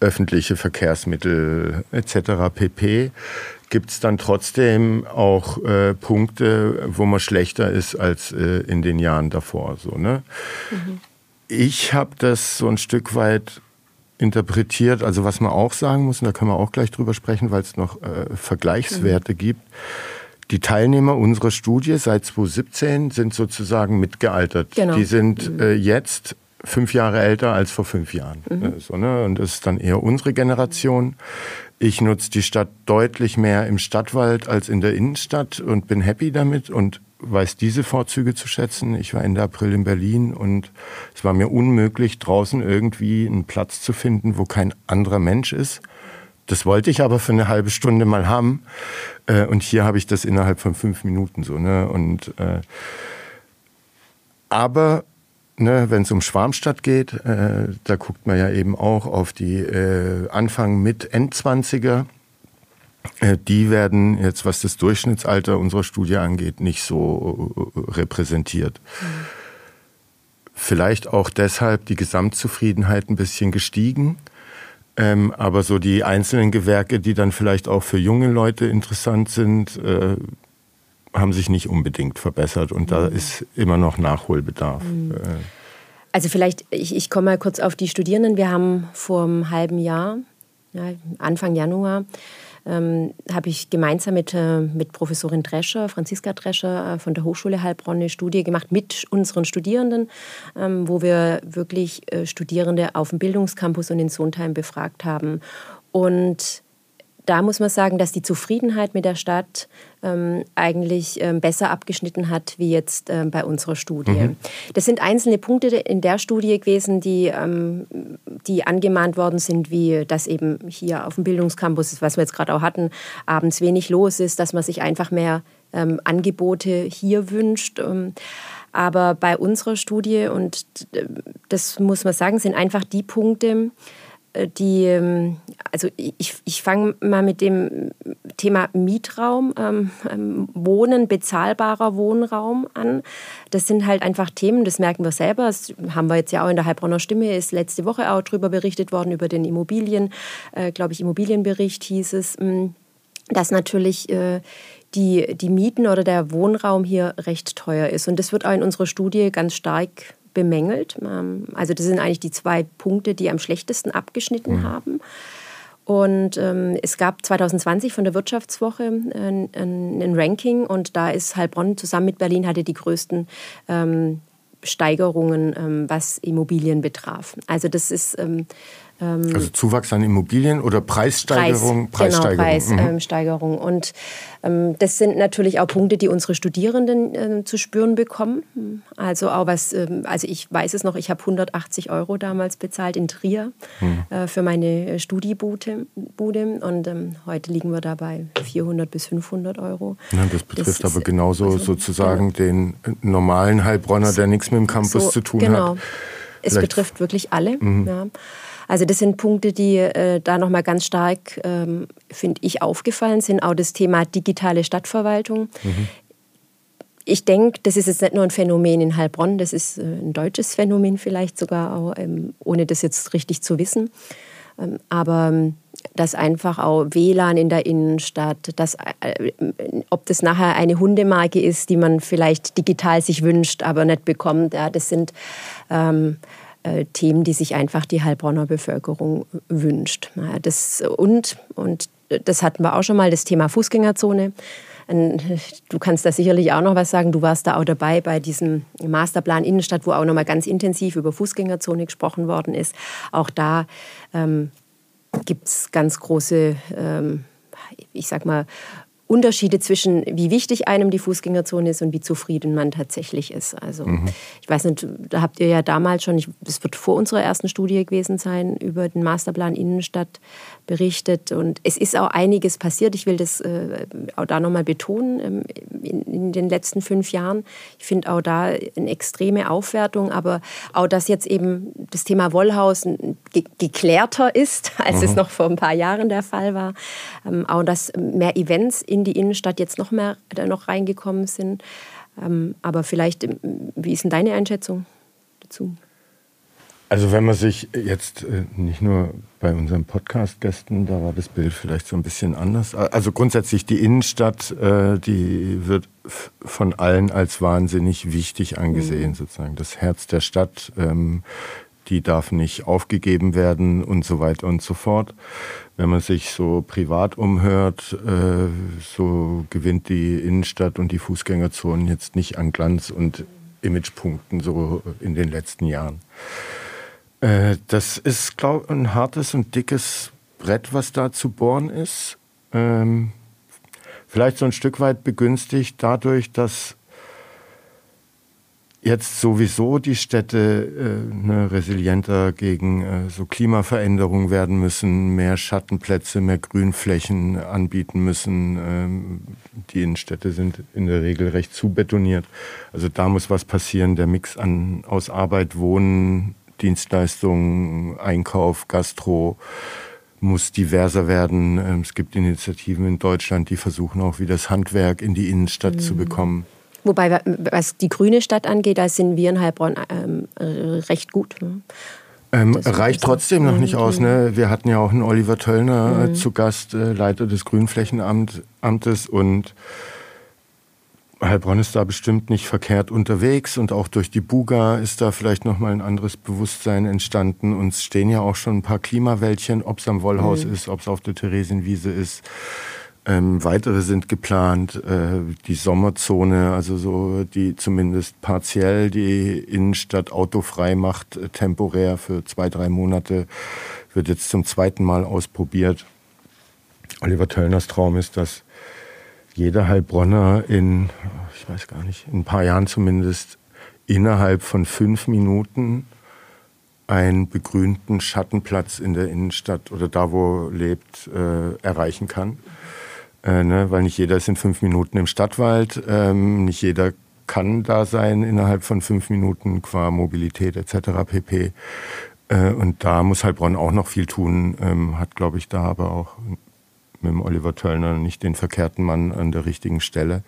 öffentliche Verkehrsmittel etc. pp gibt es dann trotzdem auch äh, Punkte, wo man schlechter ist als äh, in den Jahren davor. So, ne? Mhm. Ich habe das so ein Stück weit interpretiert. Also was man auch sagen muss, und da können wir auch gleich drüber sprechen, weil es noch äh, Vergleichswerte mhm. gibt. Die Teilnehmer unserer Studie seit 2017 sind sozusagen mitgealtert. Genau. Die sind mhm. äh, jetzt fünf Jahre älter als vor fünf Jahren. Mhm. Äh, so, ne? Und das ist dann eher unsere Generation. Ich nutze die Stadt deutlich mehr im Stadtwald als in der Innenstadt und bin happy damit und weiß diese Vorzüge zu schätzen. Ich war Ende April in Berlin und es war mir unmöglich, draußen irgendwie einen Platz zu finden, wo kein anderer Mensch ist. Das wollte ich aber für eine halbe Stunde mal haben. Äh, und hier habe ich das innerhalb von fünf Minuten so. Ne? Und, äh, aber ne, wenn es um Schwarmstadt geht, äh, da guckt man ja eben auch auf die äh, Anfang mit Endzwanziger. Äh, die werden jetzt, was das Durchschnittsalter unserer Studie angeht, nicht so äh, repräsentiert. Mhm. Vielleicht auch deshalb die Gesamtzufriedenheit ein bisschen gestiegen. Ähm, aber so die einzelnen Gewerke, die dann vielleicht auch für junge Leute interessant sind, äh, haben sich nicht unbedingt verbessert und da mhm. ist immer noch Nachholbedarf. Mhm. Äh. Also vielleicht, ich, ich komme mal kurz auf die Studierenden. Wir haben vor einem halben Jahr, ja, Anfang Januar, ähm, habe ich gemeinsam mit, äh, mit Professorin Drescher, Franziska Drescher äh, von der Hochschule Heilbronn eine Studie gemacht mit unseren Studierenden, ähm, wo wir wirklich äh, Studierende auf dem Bildungscampus und in Sondheim befragt haben. Und da muss man sagen, dass die Zufriedenheit mit der Stadt ähm, eigentlich ähm, besser abgeschnitten hat wie jetzt ähm, bei unserer Studie. Mhm. Das sind einzelne Punkte in der Studie gewesen, die, ähm, die angemahnt worden sind, wie dass eben hier auf dem Bildungscampus, was wir jetzt gerade auch hatten, abends wenig los ist, dass man sich einfach mehr ähm, Angebote hier wünscht. Ähm, aber bei unserer Studie, und das muss man sagen, sind einfach die Punkte, äh, die, ähm, also ich, ich fange mal mit dem Thema Mietraum, ähm, ähm, Wohnen, bezahlbarer Wohnraum an. Das sind halt einfach Themen, das merken wir selber. Das haben wir jetzt ja auch in der Heilbronner Stimme, ist letzte Woche auch darüber berichtet worden, über den Immobilien, äh, glaube ich, Immobilienbericht hieß es, ähm, dass natürlich äh, die, die Mieten oder der Wohnraum hier recht teuer ist. Und das wird auch in unserer Studie ganz stark bemängelt. Ähm, also das sind eigentlich die zwei Punkte, die am schlechtesten abgeschnitten mhm. haben. Und ähm, es gab 2020 von der Wirtschaftswoche ein, ein, ein, Ranking und da ist Heilbronn zusammen mit Berlin hatte die größten ähm, Steigerungen, ähm, was Immobilien betraf. Also das ist ähm, ähm, also Zuwachs an Immobilien oder Preissteigerung? Preis, Preissteigerung. Genau, Preissteigerung. Mhm. Und ähm, das sind natürlich auch Punkte, die unsere Studierenden äh, zu spüren bekommen. Also auch was, ähm, also ich weiß es noch, ich habe 180 Euro damals bezahlt in Trier mhm. äh, für meine Studiebude. Und ähm, heute liegen wir dabei 400 bis 500 Euro. Ja, das betrifft das aber genauso also, sozusagen genau. den normalen Heilbronner, der nichts mit dem Campus so, zu tun genau. hat. Es Vielleicht. betrifft wirklich alle. Mhm. Ja. Also das sind Punkte, die äh, da nochmal ganz stark, ähm, finde ich, aufgefallen sind. Auch das Thema digitale Stadtverwaltung. Mhm. Ich denke, das ist jetzt nicht nur ein Phänomen in Heilbronn, das ist äh, ein deutsches Phänomen vielleicht sogar, auch, ähm, ohne das jetzt richtig zu wissen. Ähm, aber ähm, dass einfach auch WLAN in der Innenstadt, dass, äh, ob das nachher eine Hundemarke ist, die man vielleicht digital sich wünscht, aber nicht bekommt, ja, das sind ähm, äh, Themen, die sich einfach die Heilbronner Bevölkerung wünscht. Das, und, und das hatten wir auch schon mal, das Thema Fußgängerzone. Du kannst da sicherlich auch noch was sagen. Du warst da auch dabei bei diesem Masterplan Innenstadt, wo auch noch mal ganz intensiv über Fußgängerzone gesprochen worden ist. Auch da ähm, gibt es ganz große, ähm, ich sag mal, Unterschiede zwischen, wie wichtig einem die Fußgängerzone ist und wie zufrieden man tatsächlich ist. Also mhm. ich weiß nicht, da habt ihr ja damals schon, es wird vor unserer ersten Studie gewesen sein, über den Masterplan Innenstadt berichtet. Und es ist auch einiges passiert. Ich will das äh, auch da nochmal betonen, ähm, in, in, den letzten fünf Jahren. Ich finde auch da eine extreme Aufwertung, aber auch, dass jetzt eben das Thema Wollhaus ge geklärter ist, als mhm. es noch vor ein paar Jahren der Fall war. Ähm, auch, dass mehr Events in die Innenstadt jetzt noch mehr da noch reingekommen sind. Ähm, aber vielleicht, ähm, wie ist denn deine Einschätzung dazu? Also wenn man sich jetzt äh, nicht nur bei unseren Podcast-Gästen, da war das Bild vielleicht so ein bisschen anders. Also grundsätzlich die Innenstadt, äh, die wird von allen als wahnsinnig wichtig angesehen, mhm. sozusagen. Das Herz der Stadt, ähm, die darf nicht aufgegeben werden und so weiter und so fort. Wenn man sich so privat umhört, äh, so gewinnt die Innenstadt und die Fußgängerzonen jetzt nicht an Glanz und Imagepunkten so in den letzten Jahren. Äh, das ist, glaube ich, ein hartes und dickes Brett, was da zu bohren ist. Ähm, vielleicht so ein Stück weit begünstigt dadurch, dass jetzt sowieso die Städte äh, ne, resilienter gegen äh, so Klimaveränderungen werden müssen, mehr Schattenplätze, mehr Grünflächen anbieten müssen. Ähm, die Innenstädte sind in der Regel recht zubetoniert. Also da muss was passieren. Der Mix an, aus Arbeit, Wohnen, Dienstleistungen, Einkauf, Gastro muss diverser werden. Ähm, es gibt Initiativen in Deutschland, die versuchen auch wieder das Handwerk in die Innenstadt mhm. zu bekommen. Wobei, was die grüne Stadt angeht, da sind wir in Heilbronn ähm, recht gut. Ne? Ähm, reicht trotzdem noch nicht aus. Ne? Wir hatten ja auch einen Oliver Töllner äh, mhm. zu Gast, äh, Leiter des Grünflächenamtes und Heilbronn ist da bestimmt nicht verkehrt unterwegs und auch durch die Buga ist da vielleicht nochmal ein anderes Bewusstsein entstanden. Uns stehen ja auch schon ein paar Klimawäldchen, ob es am Wollhaus mhm. ist, ob es auf der Theresienwiese ist. Ähm, weitere sind geplant. Äh, die Sommerzone, also so die zumindest partiell die Innenstadt autofrei macht, äh, temporär für zwei, drei Monate, wird jetzt zum zweiten Mal ausprobiert. Oliver Töllners Traum ist, dass jeder Heilbronner in, ich weiß gar nicht, in ein paar Jahren zumindest innerhalb von fünf Minuten einen begrünten Schattenplatz in der Innenstadt oder da, wo er lebt, äh, erreichen kann. Äh, ne? Weil nicht jeder ist in fünf Minuten im Stadtwald, ähm, nicht jeder kann da sein innerhalb von fünf Minuten qua Mobilität etc. pp. Äh, und da muss Heilbronn auch noch viel tun, ähm, hat, glaube ich, da aber auch mit dem Oliver Töllner nicht den verkehrten Mann an der richtigen Stelle.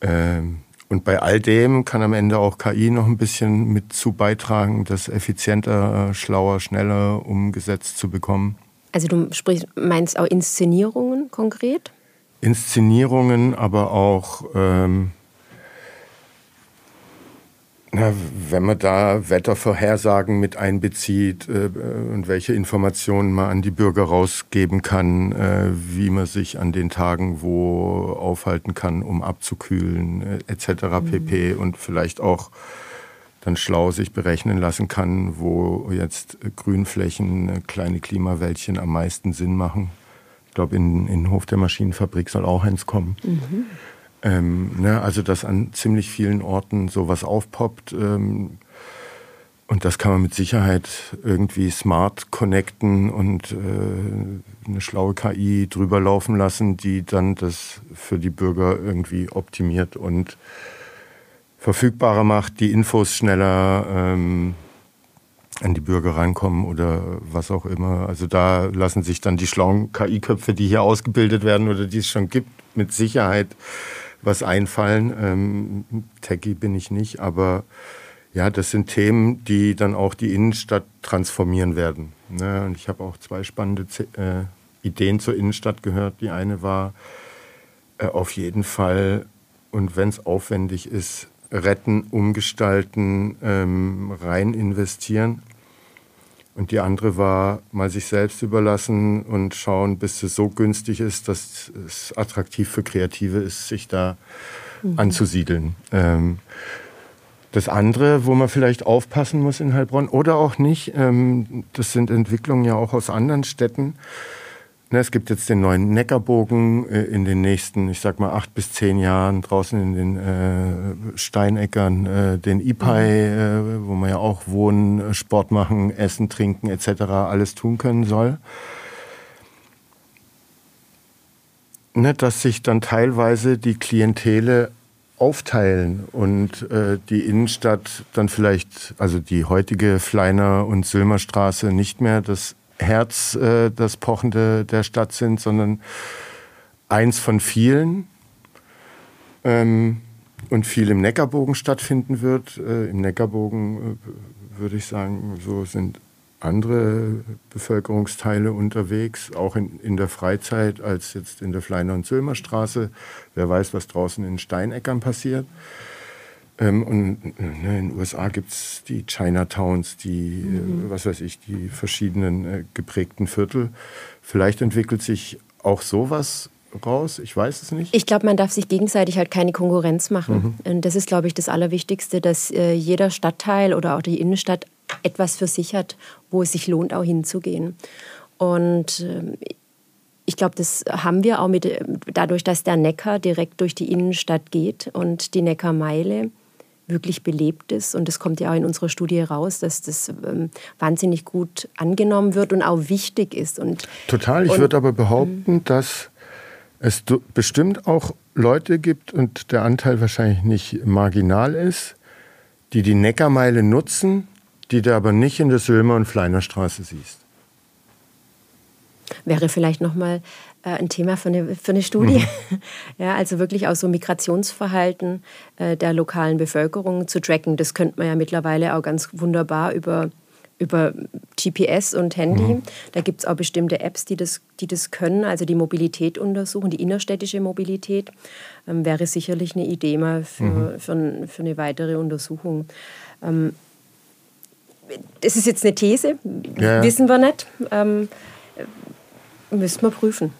Ähm, und bei all dem kann am Ende auch KI noch ein bisschen mit zu beitragen, das effizienter, schlauer, schneller umgesetzt zu bekommen. Also du sprichst, meinst auch Inszenierungen konkret? Inszenierungen, aber auch ähm, na, wenn man da Wettervorhersagen mit einbezieht äh, und welche Informationen man an die Bürger rausgeben kann, äh, wie man sich an den Tagen wo aufhalten kann, um abzukühlen, äh, etc. Mhm. pp. Und vielleicht auch dann schlau sich berechnen lassen kann, wo jetzt Grünflächen, äh, kleine Klimawäldchen am meisten Sinn machen. Ich glaube, in, in Hof der Maschinenfabrik soll auch eins kommen. Mhm. Ähm, ne, also, dass an ziemlich vielen Orten sowas aufpoppt. Ähm, und das kann man mit Sicherheit irgendwie smart connecten und äh, eine schlaue KI drüber laufen lassen, die dann das für die Bürger irgendwie optimiert und verfügbarer macht, die Infos schneller ähm, an die Bürger rankommen oder was auch immer. Also da lassen sich dann die schlauen KI-Köpfe, die hier ausgebildet werden oder die es schon gibt, mit Sicherheit was einfallen. Ähm, Techie bin ich nicht, aber ja, das sind Themen, die dann auch die Innenstadt transformieren werden. Ne? Und ich habe auch zwei spannende äh, Ideen zur Innenstadt gehört. Die eine war äh, auf jeden Fall, und wenn es aufwendig ist, retten, umgestalten, ähm, rein investieren. Und die andere war mal sich selbst überlassen und schauen, bis es so günstig ist, dass es attraktiv für Kreative ist, sich da mhm. anzusiedeln. Ähm, das andere, wo man vielleicht aufpassen muss in Heilbronn oder auch nicht, ähm, das sind Entwicklungen ja auch aus anderen Städten. Ne, es gibt jetzt den neuen Neckarbogen äh, in den nächsten, ich sag mal, acht bis zehn Jahren draußen in den äh, Steineckern, äh, den Ipai, mhm. wo man ja auch wohnen, Sport machen, essen, trinken etc. alles tun können soll. Ne, dass sich dann teilweise die Klientele aufteilen und äh, die Innenstadt dann vielleicht, also die heutige Fleiner- und Sülmerstraße nicht mehr das Herz, äh, das Pochende der Stadt sind, sondern eins von vielen ähm, und viel im Neckarbogen stattfinden wird. Äh, Im Neckarbogen äh, würde ich sagen, so sind andere Bevölkerungsteile unterwegs, auch in, in der Freizeit, als jetzt in der Fleiner- und Zöllmerstraße. Wer weiß, was draußen in Steineckern passiert. Ähm, und ne, in den USA gibt es die Chinatowns, die, mhm. äh, was weiß ich, die verschiedenen äh, geprägten Viertel. Vielleicht entwickelt sich auch sowas raus? Ich weiß es nicht. Ich glaube, man darf sich gegenseitig halt keine Konkurrenz machen. Mhm. Und das ist, glaube ich, das Allerwichtigste, dass äh, jeder Stadtteil oder auch die Innenstadt etwas für sich hat, wo es sich lohnt, auch hinzugehen. Und äh, ich glaube, das haben wir auch mit, dadurch, dass der Neckar direkt durch die Innenstadt geht und die Neckarmeile wirklich belebt ist. Und das kommt ja auch in unserer Studie raus, dass das ähm, wahnsinnig gut angenommen wird und auch wichtig ist. Und, Total. Ich würde aber behaupten, mhm. dass es bestimmt auch Leute gibt und der Anteil wahrscheinlich nicht marginal ist, die die Neckarmeile nutzen, die du aber nicht in der Sülmer- und Fleinerstraße siehst. Wäre vielleicht nochmal ein Thema für eine, für eine Studie. Mhm. Ja, also wirklich auch so Migrationsverhalten äh, der lokalen Bevölkerung zu tracken. Das könnte man ja mittlerweile auch ganz wunderbar über, über GPS und Handy. Mhm. Da gibt es auch bestimmte Apps, die das, die das können, also die Mobilität untersuchen, die innerstädtische Mobilität. Ähm, wäre sicherlich eine Idee mal für, mhm. für, für eine weitere Untersuchung. Ähm, das ist jetzt eine These, ja. wissen wir nicht. Ähm, müssten wir prüfen.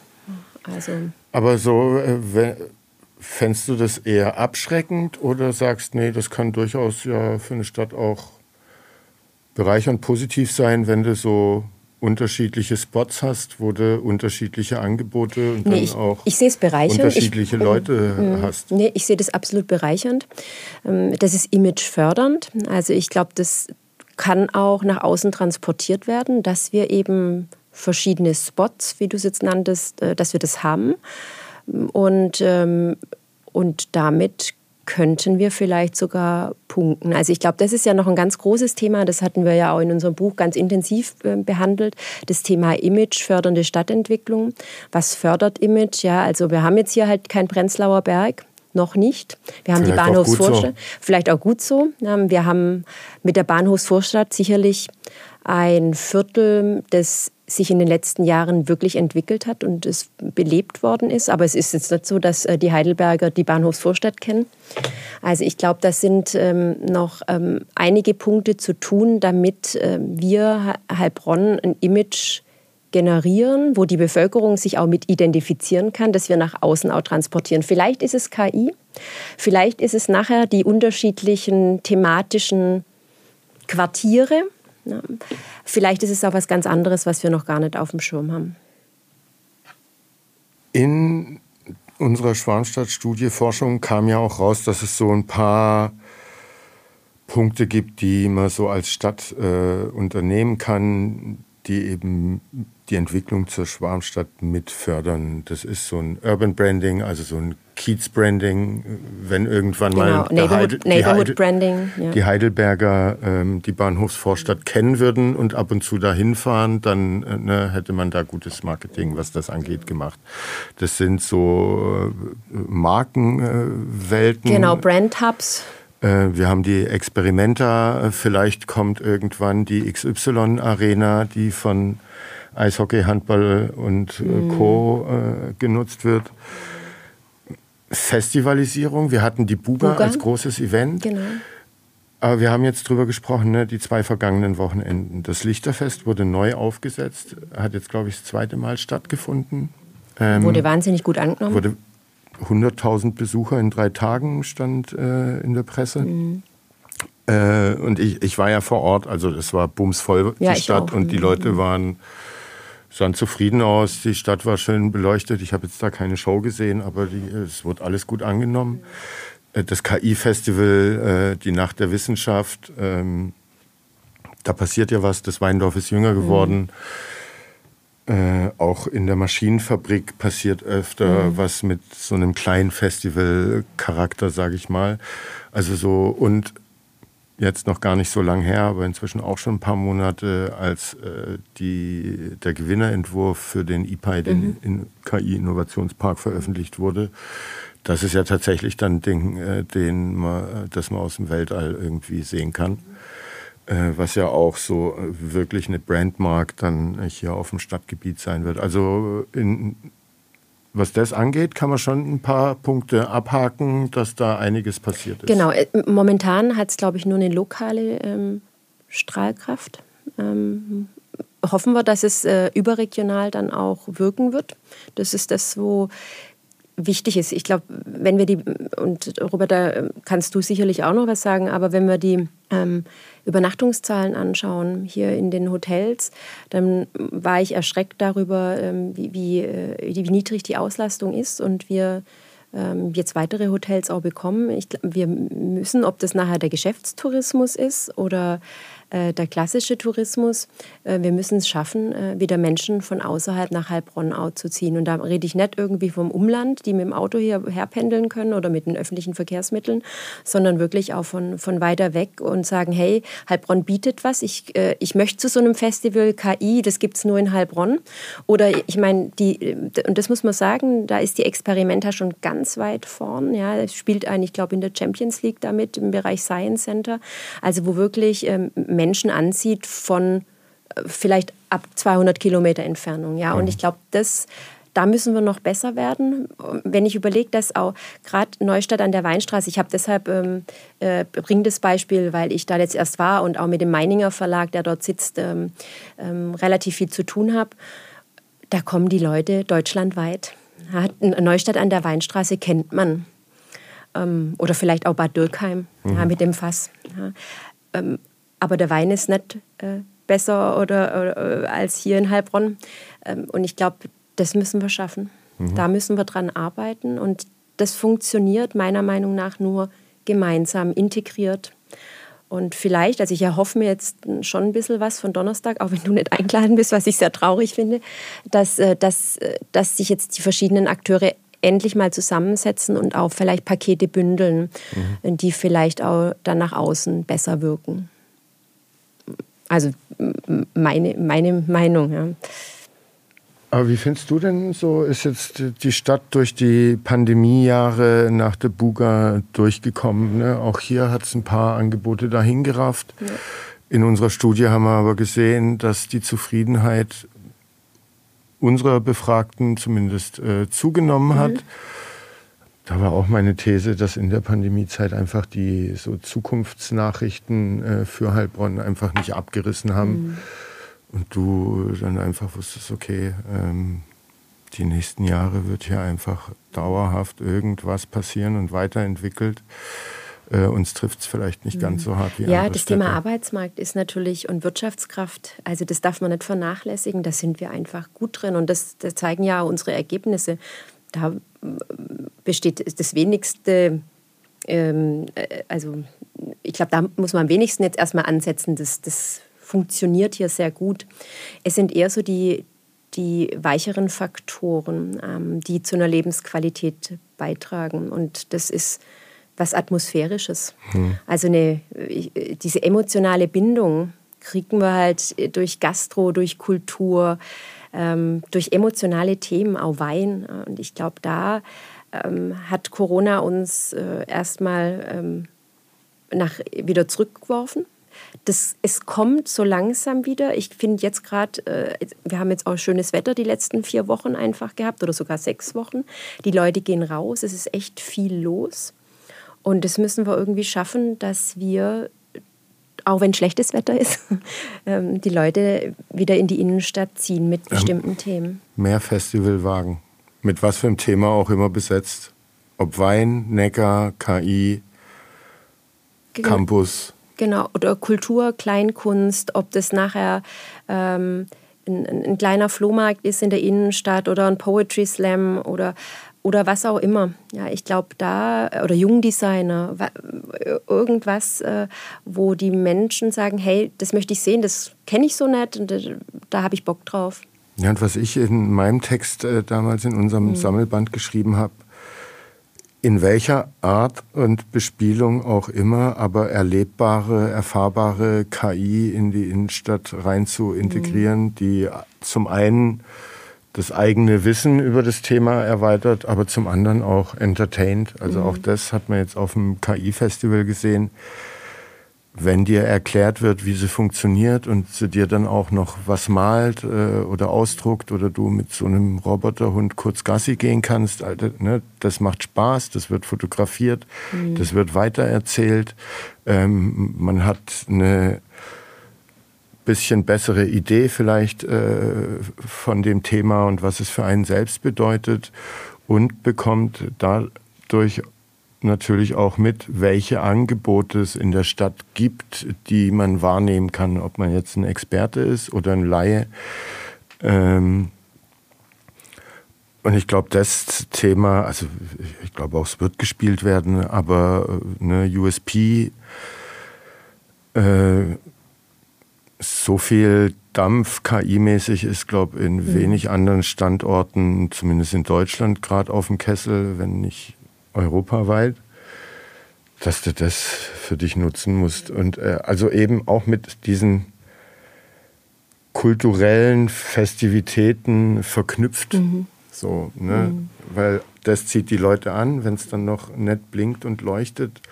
Also. Aber so, äh, fändest du das eher abschreckend oder sagst, nee, das kann durchaus ja für eine Stadt auch bereichernd positiv sein, wenn du so unterschiedliche Spots hast, wo du unterschiedliche Angebote und nee, dann ich, auch ich unterschiedliche ich, Leute äh, hast. Nee, ich sehe das absolut bereichernd. Ähm, das ist imagefördernd. Also ich glaube, das kann auch nach außen transportiert werden, dass wir eben verschiedene Spots, wie du es jetzt nanntest, äh, dass wir das haben. Und, ähm, und damit könnten wir vielleicht sogar punkten. Also ich glaube, das ist ja noch ein ganz großes Thema. Das hatten wir ja auch in unserem Buch ganz intensiv äh, behandelt. Das Thema Image, fördernde Stadtentwicklung. Was fördert Image? Ja, also wir haben jetzt hier halt kein Prenzlauer Berg. Noch nicht. Wir haben vielleicht die Bahnhofsvorstadt, so. vielleicht auch gut so. Wir haben mit der Bahnhofsvorstadt sicherlich ein Viertel des sich in den letzten Jahren wirklich entwickelt hat und es belebt worden ist. Aber es ist jetzt nicht so, dass äh, die Heidelberger die Bahnhofsvorstadt kennen. Also ich glaube, das sind ähm, noch ähm, einige Punkte zu tun, damit äh, wir Heilbronn ein Image generieren, wo die Bevölkerung sich auch mit identifizieren kann, dass wir nach außen auch transportieren. Vielleicht ist es KI, vielleicht ist es nachher die unterschiedlichen thematischen Quartiere, ja. Vielleicht ist es auch was ganz anderes, was wir noch gar nicht auf dem Schirm haben. In unserer Schwarmstadt-Studie Forschung kam ja auch raus, dass es so ein paar Punkte gibt, die man so als Stadt äh, unternehmen kann, die eben die Entwicklung zur Schwarmstadt mit fördern. Das ist so ein Urban Branding, also so ein Kiez-Branding, wenn irgendwann genau. mal Neighborhood, Neighborhood die, Branding, ja. die Heidelberger ähm, die Bahnhofsvorstadt kennen würden und ab und zu dahin fahren, dann äh, ne, hätte man da gutes Marketing, was das angeht, gemacht. Das sind so äh, Markenwelten. Äh, genau, Brand-Hubs. Wir haben die Experimenta, vielleicht kommt irgendwann die XY-Arena, die von Eishockey, Handball und mhm. Co. Äh, genutzt wird. Festivalisierung. Wir hatten die Buga, Buga. als großes Event. Genau. Aber wir haben jetzt drüber gesprochen, ne, die zwei vergangenen Wochenenden. Das Lichterfest wurde neu aufgesetzt, hat jetzt, glaube ich, das zweite Mal stattgefunden. Ähm, wurde wahnsinnig gut angenommen. Wurde 100.000 Besucher in drei Tagen stand äh, in der Presse. Mhm. Äh, und ich, ich war ja vor Ort, also es war bumsvoll, ja, die Stadt. Und die Leute mhm. waren sahen zufrieden aus. Die Stadt war schön beleuchtet. Ich habe jetzt da keine Show gesehen, aber die, es wurde alles gut angenommen. Äh, das KI-Festival, äh, die Nacht der Wissenschaft, ähm, da passiert ja was. Das Weindorf ist jünger geworden. Mhm. Auch in der Maschinenfabrik passiert öfter mhm. was mit so einem kleinen Festival-Charakter, sage ich mal. Also so und jetzt noch gar nicht so lang her, aber inzwischen auch schon ein paar Monate, als äh, die, der Gewinnerentwurf für den IPI, den mhm. KI-Innovationspark, veröffentlicht wurde. Das ist ja tatsächlich dann ein Ding, äh, den man, das man aus dem Weltall irgendwie sehen kann. Äh, was ja auch so äh, wirklich eine Brandmark dann hier auf dem Stadtgebiet sein wird. Also in, was das angeht, kann man schon ein paar Punkte abhaken, dass da einiges passiert ist. Genau, äh, momentan hat es, glaube ich, nur eine lokale ähm, Strahlkraft. Ähm, hoffen wir, dass es äh, überregional dann auch wirken wird. Das ist das, wo wichtig ist. Ich glaube, wenn wir die, und Robert, da kannst du sicherlich auch noch was sagen, aber wenn wir die ähm, Übernachtungszahlen anschauen hier in den Hotels, dann war ich erschreckt darüber, ähm, wie, wie, äh, wie, niedrig die Auslastung ist und wir ähm, jetzt weitere Hotels auch bekommen. Ich, wir müssen, ob das nachher der Geschäftstourismus ist oder äh, der klassische Tourismus. Äh, wir müssen es schaffen, äh, wieder Menschen von außerhalb nach Heilbronn zu ziehen. Und da rede ich nicht irgendwie vom Umland, die mit dem Auto hierher pendeln können oder mit den öffentlichen Verkehrsmitteln, sondern wirklich auch von, von weiter weg und sagen, hey, Heilbronn bietet was. Ich, ich möchte zu so einem Festival KI, das gibt es nur in Heilbronn. Oder ich meine, die, und das muss man sagen, da ist die Experimenta schon ganz weit vorn. Ja, es spielt eigentlich, ich glaube, in der Champions League damit im Bereich Science Center. Also wo wirklich ähm, Menschen anzieht von äh, vielleicht ab 200 Kilometer Entfernung. Ja? Und mhm. ich glaube, das da müssen wir noch besser werden. Wenn ich überlege, dass auch gerade Neustadt an der Weinstraße, ich habe deshalb ähm, äh, bringe das Beispiel, weil ich da jetzt erst war und auch mit dem Meininger Verlag, der dort sitzt, ähm, ähm, relativ viel zu tun habe. Da kommen die Leute deutschlandweit. Neustadt an der Weinstraße kennt man. Ähm, oder vielleicht auch Bad Dürkheim mhm. ja, mit dem Fass. Ja. Aber der Wein ist nicht äh, besser oder, oder, äh, als hier in Heilbronn. Ähm, und ich glaube, das müssen wir schaffen. Mhm. Da müssen wir dran arbeiten. Und das funktioniert meiner Meinung nach nur gemeinsam, integriert. Und vielleicht, also ich erhoffe mir jetzt schon ein bisschen was von Donnerstag, auch wenn du nicht eingeladen bist, was ich sehr traurig finde, dass, äh, dass, äh, dass sich jetzt die verschiedenen Akteure endlich mal zusammensetzen und auch vielleicht Pakete bündeln, mhm. die vielleicht auch dann nach außen besser wirken. Also meine, meine Meinung, ja. Aber wie findest du denn so, ist jetzt die Stadt durch die Pandemiejahre nach der Buga durchgekommen? Ne? Auch hier hat es ein paar Angebote dahingerafft. Ja. In unserer Studie haben wir aber gesehen, dass die Zufriedenheit unserer Befragten zumindest äh, zugenommen hat. Mhm. Da war auch meine These, dass in der Pandemiezeit einfach die so Zukunftsnachrichten äh, für Heilbronn einfach nicht abgerissen haben. Mhm und du dann einfach wusstest, okay, ähm, die nächsten Jahre wird hier einfach dauerhaft irgendwas passieren und weiterentwickelt. Äh, uns trifft es vielleicht nicht ganz so hart wie Ja, das Städte. Thema Arbeitsmarkt ist natürlich und Wirtschaftskraft, also das darf man nicht vernachlässigen, da sind wir einfach gut drin und das, das zeigen ja unsere Ergebnisse. Da äh, besteht das wenigste, ähm, äh, also ich glaube, da muss man am wenigsten jetzt erstmal ansetzen, das, das funktioniert hier sehr gut. Es sind eher so die, die weicheren Faktoren, ähm, die zu einer Lebensqualität beitragen. Und das ist was Atmosphärisches. Hm. Also eine, diese emotionale Bindung kriegen wir halt durch Gastro, durch Kultur, ähm, durch emotionale Themen, auch Wein. Und ich glaube, da ähm, hat Corona uns äh, erstmal ähm, wieder zurückgeworfen das, es kommt so langsam wieder. Ich finde jetzt gerade, äh, wir haben jetzt auch schönes Wetter die letzten vier Wochen einfach gehabt oder sogar sechs Wochen. Die Leute gehen raus, es ist echt viel los. Und das müssen wir irgendwie schaffen, dass wir, auch wenn schlechtes Wetter ist, ähm, die Leute wieder in die Innenstadt ziehen mit bestimmten ähm, Themen. Mehr Festivalwagen. Mit was für einem Thema auch immer besetzt. Ob Wein, Neckar, KI, genau. Campus. Genau, oder Kultur, Kleinkunst, ob das nachher ähm, ein, ein, kleiner Flohmarkt ist in der Innenstadt oder ein Poetry Slam oder, oder was auch immer. Ja, ich glaube, da, oder Jungdesigner, irgendwas, äh, wo die Menschen sagen, hey, das möchte ich sehen, das kenne ich so nicht und äh, da habe ich Bock drauf. Ja, und was ich in meinem Text äh, damals in unserem mhm. Sammelband geschrieben habe, in welcher Art und Bespielung auch immer, aber erlebbare, erfahrbare KI in die Innenstadt rein zu integrieren, mhm. die zum einen das eigene Wissen über das Thema erweitert, aber zum anderen auch entertaint. Also mhm. auch das hat man jetzt auf dem KI-Festival gesehen wenn dir erklärt wird, wie sie funktioniert und sie dir dann auch noch was malt äh, oder ausdruckt oder du mit so einem Roboterhund kurz Gassi gehen kannst, Alter, ne, das macht Spaß, das wird fotografiert, mhm. das wird weitererzählt. Ähm, man hat eine bisschen bessere Idee vielleicht äh, von dem Thema und was es für einen selbst bedeutet und bekommt dadurch natürlich auch mit, welche Angebote es in der Stadt gibt, die man wahrnehmen kann, ob man jetzt ein Experte ist oder ein Laie. Ähm und ich glaube, das Thema, also ich glaube auch, es wird gespielt werden, aber eine USP, äh, so viel Dampf KI-mäßig ist, glaube ich, in mhm. wenig anderen Standorten, zumindest in Deutschland, gerade auf dem Kessel, wenn nicht europaweit, dass du das für dich nutzen musst. Und äh, also eben auch mit diesen kulturellen Festivitäten verknüpft. Mhm. So, ne? Mhm. Weil das zieht die Leute an. Wenn es dann noch nett blinkt und leuchtet,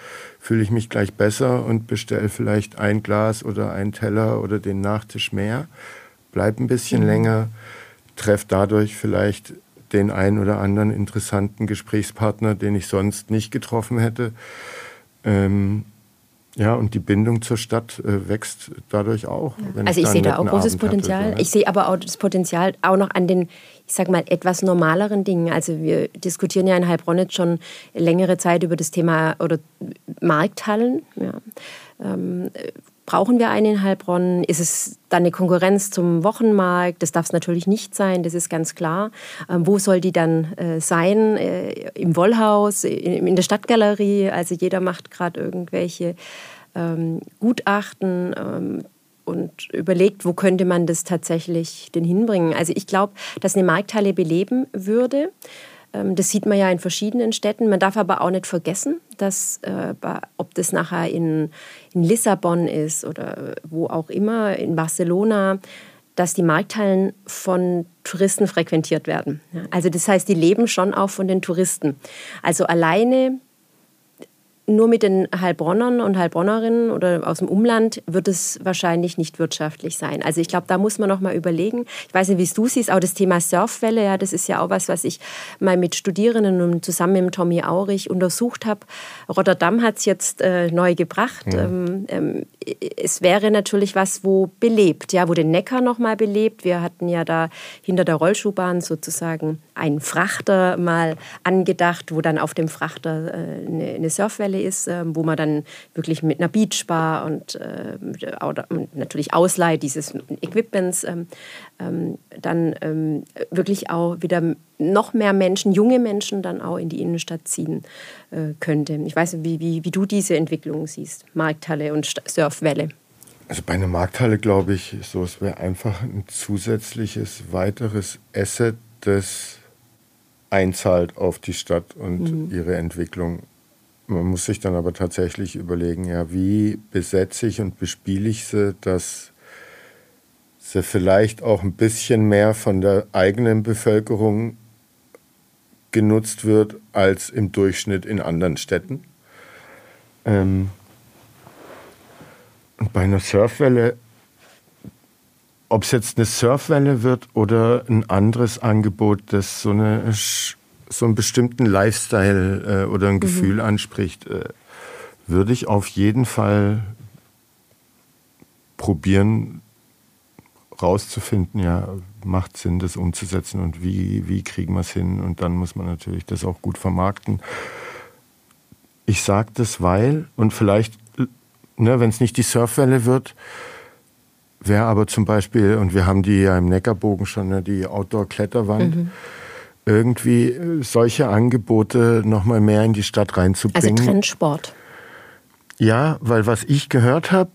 fühle ich mich gleich besser und bestelle vielleicht ein Glas oder einen Teller oder den Nachtisch mehr. Bleib ein bisschen mhm. länger, treff dadurch vielleicht den einen oder anderen interessanten Gesprächspartner, den ich sonst nicht getroffen hätte. Ähm, ja, und die Bindung zur Stadt äh, wächst dadurch auch. also ich, ich sehe da auch großes Abend Potenzial. Hatte, so, ich sehe aber auch das Potenzial auch noch an den, ich sag mal, etwas normaleren Dingen. Also wir diskutieren ja in Heilbronn jetzt schon längere Zeit über das Thema oder Markthallen. Ja. Ähm, Brauchen wir einen in Heilbronn? Ist es dann eine Konkurrenz zum Wochenmarkt? Das darf es natürlich nicht sein, das ist ganz klar. Ähm, wo soll die dann äh, sein? Äh, Im Wollhaus, in, in, der Stadtgalerie? Also jeder macht gerade irgendwelche ähm, Gutachten ähm, und überlegt, wo könnte man das tatsächlich denn hinbringen. Also ich glaube, dass eine Markthalle beleben würde das sieht man ja in verschiedenen Städten. Man darf aber auch nicht vergessen, dass, äh, ob das nachher in, in Lissabon ist oder wo auch immer, in Barcelona, dass die Markthallen von Touristen frequentiert werden. Also das heißt, die leben schon auch von den Touristen. Also alleine nur mit den Heilbronnern und Heilbronnerinnen oder aus dem Umland wird es wahrscheinlich nicht wirtschaftlich sein. Also ich glaube, da muss man noch mal überlegen. Ich weiß nicht, wie es du siehst, auch das Thema Surfwelle, ja, das ist ja auch was, was ich mal mit Studierenden und zusammen mit Tommy Aurich untersucht habe. Rotterdam hat es jetzt äh, neu gebracht. Ja. Ähm, ähm, es wäre natürlich was, wo belebt, ja, wo den Neckar noch mal belebt. Wir hatten ja da hinter der Rollschuhbahn sozusagen einen Frachter mal angedacht, wo dann auf dem Frachter äh, eine, eine Surfwelle ist, äh, wo man dann wirklich mit einer Beachbar und, äh, und natürlich Ausleihe dieses Equipments ähm, ähm, dann ähm, wirklich auch wieder noch mehr Menschen, junge Menschen dann auch in die Innenstadt ziehen äh, könnte. Ich weiß nicht, wie, wie, wie du diese Entwicklung siehst, Markthalle und Surfwelle. Also bei einer Markthalle glaube ich, so es wäre einfach ein zusätzliches weiteres Asset, das einzahlt auf die Stadt und mhm. ihre Entwicklung. Man muss sich dann aber tatsächlich überlegen, ja, wie besetze ich und bespiele ich sie, dass sie vielleicht auch ein bisschen mehr von der eigenen Bevölkerung genutzt wird als im Durchschnitt in anderen Städten. Ähm und bei einer Surfwelle, ob es jetzt eine Surfwelle wird oder ein anderes Angebot, das so, eine, so einen bestimmten Lifestyle äh, oder ein mhm. Gefühl anspricht, äh, würde ich auf jeden Fall probieren, rauszufinden, ja, macht Sinn, das umzusetzen und wie, wie kriegen wir es hin? Und dann muss man natürlich das auch gut vermarkten. Ich sage das, weil, und vielleicht, ne, wenn es nicht die Surfwelle wird, wäre aber zum Beispiel, und wir haben die ja im Neckarbogen schon, ne, die Outdoor-Kletterwand, mhm. irgendwie solche Angebote nochmal mehr in die Stadt reinzubringen. Also Trendsport. Ja, weil was ich gehört habe,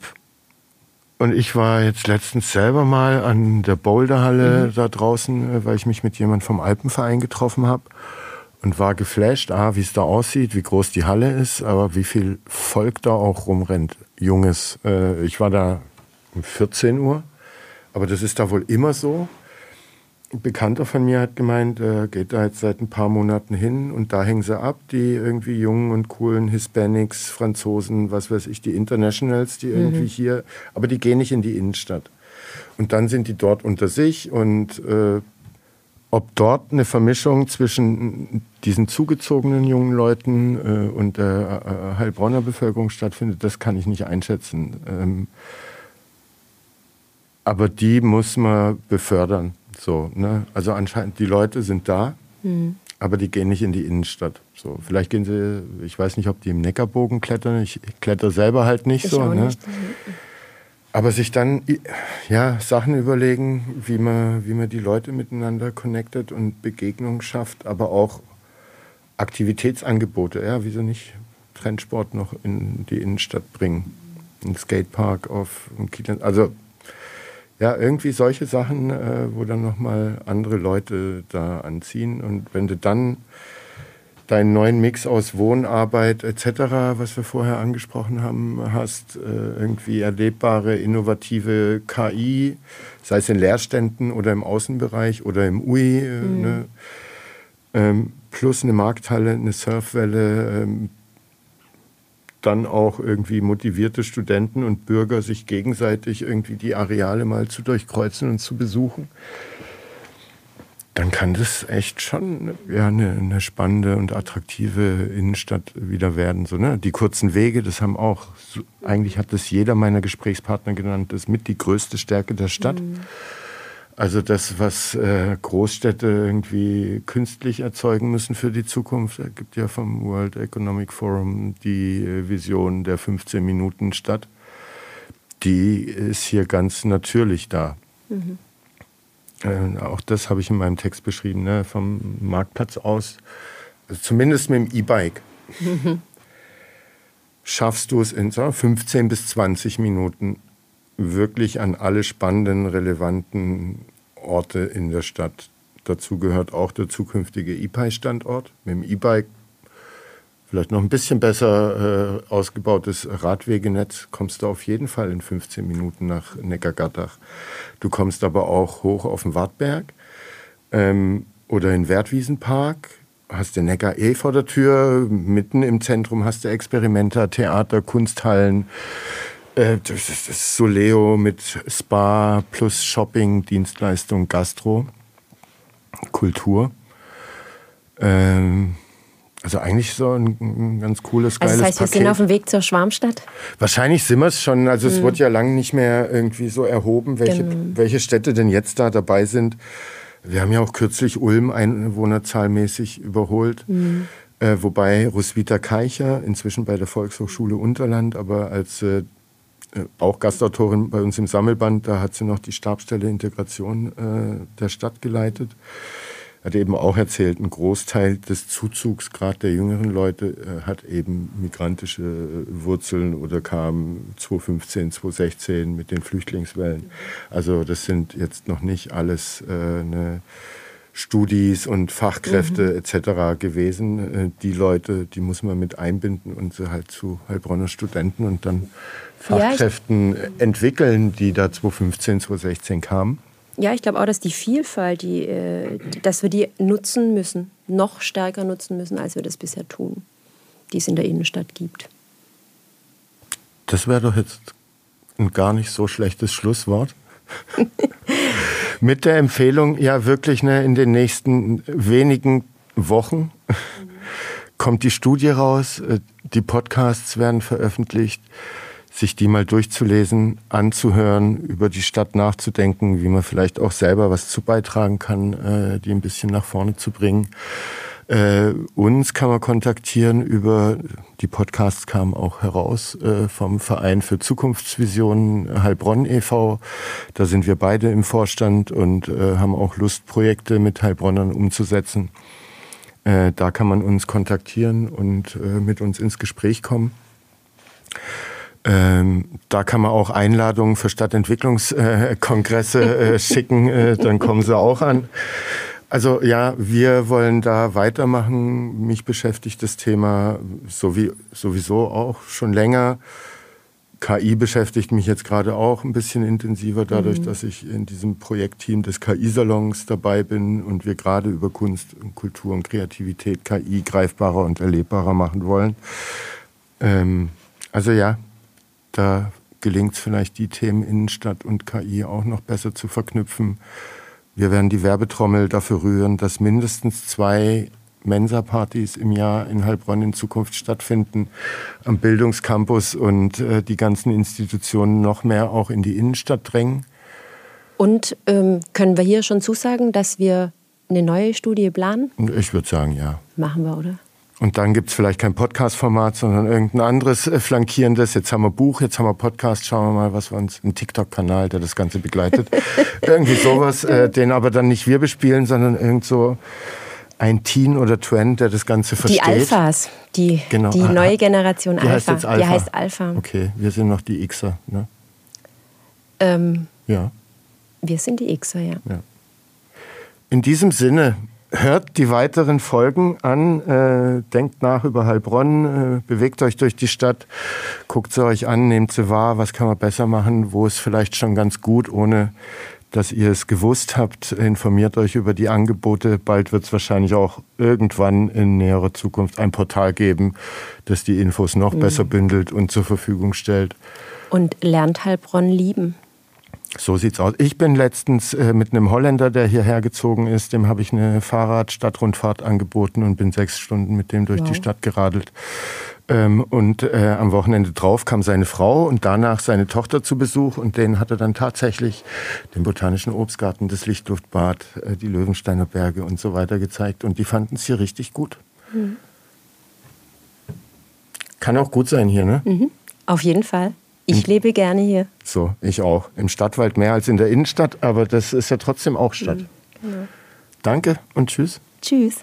und ich war jetzt letztens selber mal an der Boulderhalle mhm. da draußen, äh, weil ich mich mit jemand vom Alpenverein getroffen habe und war geflasht, ah, wie es da aussieht, wie groß die Halle ist, aber wie viel Volk da auch rumrennt. Junges. Äh, ich war da um 14 Uhr, aber das ist da wohl immer so. Ein Bekannter von mir hat gemeint, er geht da jetzt seit ein paar Monaten hin und da hängen sie ab, die irgendwie jungen und coolen Hispanics, Franzosen, was weiß ich, die Internationals, die irgendwie mhm. hier, aber die gehen nicht in die Innenstadt. Und dann sind die dort unter sich und äh, ob dort eine Vermischung zwischen diesen zugezogenen jungen Leuten äh, und der äh, Heilbronner Bevölkerung stattfindet, das kann ich nicht einschätzen. Ähm, aber die muss man befördern. So, ne? Also anscheinend, die Leute sind da, mhm. aber die gehen nicht in die Innenstadt. So, vielleicht gehen sie, ich weiß nicht, ob die im Neckarbogen klettern. Ich, kletter selber halt nicht ich so. Ne? Nicht. Aber sich dann ja, Sachen überlegen, wie man, wie man die Leute miteinander connectet und Begegnungen schafft, aber auch Aktivitätsangebote. Ja, wieso nicht Trendsport noch in die Innenstadt bringen? Ein Skatepark auf Kieland. Also ja, irgendwie solche Sachen, äh, wo dann nochmal andere Leute da anziehen. Und wenn du dann deinen neuen Mix aus Wohnarbeit etc., was wir vorher angesprochen haben, hast, äh, irgendwie erlebbare, innovative KI, sei es in Lehrständen oder im Außenbereich oder im UI, äh, mhm. ne? ähm, plus eine Markthalle, eine Surfwelle, ähm, dann auch irgendwie motivierte Studenten und Bürger sich gegenseitig irgendwie die Areale mal zu durchkreuzen und zu besuchen, dann kann das echt schon ja, eine, eine spannende und attraktive Innenstadt wieder werden. So, ne? Die kurzen Wege, das haben auch, eigentlich hat das jeder meiner Gesprächspartner genannt, das ist mit die größte Stärke der Stadt. Mhm also das, was äh, Großstädte irgendwie künstlich erzeugen müssen für die Zukunft, es gibt ja vom World Economic Forum die äh, Vision der 15 Minuten Stadt. Die ist hier ganz natürlich da. Mhm. Äh, auch das habe ich in meinem Text beschrieben, ne? vom Marktplatz aus, also zumindest mit dem E-Bike. Mhm. Schaffst du es in so 15 bis 20 Minuten wirklich an alle spannenden, relevanten Orte in der Stadt dazu gehört auch der zukünftige E-Bike-Standort. Mit dem E-Bike vielleicht noch ein bisschen besser äh, ausgebautes Radwegenetz kommst du auf jeden Fall in 15 Minuten nach Neckargattach. Du kommst aber auch hoch auf den Wartberg ähm, oder in Wertwiesenpark. Hast du Neckar eh vor der Tür, mitten im Zentrum hast du Experimenter, Theater, Kunsthallen. Äh, das ist Soleo mit Spa plus Shopping, Dienstleistung, Gastro, Kultur. Ähm, also eigentlich so ein, ein ganz cooles, geiles Also das heißt, wir Paket. sind auf dem Weg zur Schwarmstadt? Wahrscheinlich sind wir es schon. Also es wird ja lange nicht mehr irgendwie so erhoben, welche, Genau. welche Städte denn jetzt da dabei sind. Wir haben ja auch kürzlich Ulm einwohnerzahlmäßig überholt. Äh, wobei Roswitha Keicher, inzwischen bei der Volkshochschule Unterland, aber als äh, auch Gastautorin bei uns im Sammelband, da hat sie noch die Stabsstelle Integration äh, der Stadt geleitet. Hat eben auch erzählt, ein Großteil des Zuzugs, gerade der jüngeren Leute, äh, hat eben migrantische äh, Wurzeln oder kam 2015, 2016 mit den Flüchtlingswellen. Also das sind jetzt noch nicht alles äh, ne Studis und Fachkräfte etc. gewesen. Äh, die Leute, die muss man mit einbinden und sie halt zu Heilbronner Studenten und dann Ja, Fachkräften entwickeln, die da 2015, 2016 kamen. Ja, ich glaube auch, dass die Vielfalt, die, äh, die- dass wir die nutzen müssen, noch stärker nutzen müssen, als wir das bisher tun, die es in der Innenstadt gibt. Das wäre doch jetzt ein gar nicht so schlechtes Schlusswort. Mit der Empfehlung, ja wirklich ne, in den nächsten wenigen Wochen kommt die Studie raus, äh, die Podcasts werden veröffentlicht, sich die mal durchzulesen, anzuhören, über die Stadt nachzudenken, wie man vielleicht auch selber was zu beitragen kann, äh, die ein bisschen nach vorne zu bringen. Äh, uns kann man kontaktieren über, die Podcasts kamen auch heraus äh, vom Verein für Zukunftsvisionen Heilbronn e.V. Da sind wir beide im Vorstand und äh, haben auch Lust, Projekte mit Heilbronnern umzusetzen. Äh, da kann man uns kontaktieren und äh, mit uns ins Gespräch kommen. Ähm, da kann man auch Einladungen für Stadtentwicklungskongresse äh, schicken, äh, dann kommen sie auch an. Also ja, wir wollen da weitermachen. Mich beschäftigt das Thema sowie, sowieso auch schon länger. KI beschäftigt mich jetzt gerade auch ein bisschen intensiver, dadurch, dass ich in diesem Projektteam des KI-Salons dabei bin und wir gerade über Kunst und Kultur und Kreativität KI greifbarer und erlebbarer machen wollen. Ähm, also ja, da gelingt es vielleicht, die Themen Innenstadt und KI auch noch besser zu verknüpfen. Wir werden die Werbetrommel dafür rühren, dass mindestens zwei Mensa-Partys im Jahr in Heilbronn in Zukunft stattfinden, am Bildungscampus und äh, die ganzen Institutionen noch mehr auch in die Innenstadt drängen. Und ähm, können wir hier schon zusagen, dass wir eine neue Studie planen? Ich würde sagen, ja. Machen wir, oder? Und dann gibt es vielleicht kein Podcast-Format, sondern irgendein anderes äh, flankierendes. Jetzt haben wir Buch, jetzt haben wir Podcast, schauen wir mal, was wir uns, ein TikTok-Kanal, der das Ganze begleitet. Irgendwie sowas, äh, den aber dann nicht wir bespielen, sondern irgend so ein Teen oder Trend, der das Ganze versteht. Die Alphas, die, Genau. die neue Generation Die Alpha. heißt jetzt Alpha. Die heißt Alpha. Okay, wir sind noch die Xer, ne? Ähm, Ja. wir sind die Xer, ja. In diesem Sinne, hört die weiteren Folgen an, äh, denkt nach über Heilbronn, äh, bewegt euch durch die Stadt, guckt sie euch an, nehmt sie wahr, was kann man besser machen, wo ist vielleicht schon ganz gut, ohne dass ihr es gewusst habt. Informiert euch über die Angebote. Bald wird es wahrscheinlich auch irgendwann in näherer Zukunft ein Portal geben, das die Infos noch besser bündelt und zur Verfügung stellt. Und lernt Heilbronn lieben. So sieht's aus. Ich bin letztens äh, mit einem Holländer, der hierher gezogen ist, dem habe ich eine Fahrrad-Stadtrundfahrt angeboten und bin sechs Stunden mit dem durch Wow. die Stadt geradelt. Ähm, und äh, am Wochenende drauf kam seine Frau und danach seine Tochter zu Besuch und denen hat er dann tatsächlich den Botanischen Obstgarten, das Lichtluftbad, äh, die Löwensteiner Berge und so weiter gezeigt und die fanden es hier richtig gut. Kann auch gut sein hier, ne? Mhm. Auf jeden Fall. Ich lebe gerne hier. So, ich auch. Im Stadtwald mehr als in der Innenstadt, aber das ist ja trotzdem auch Stadt. Danke und tschüss. Tschüss.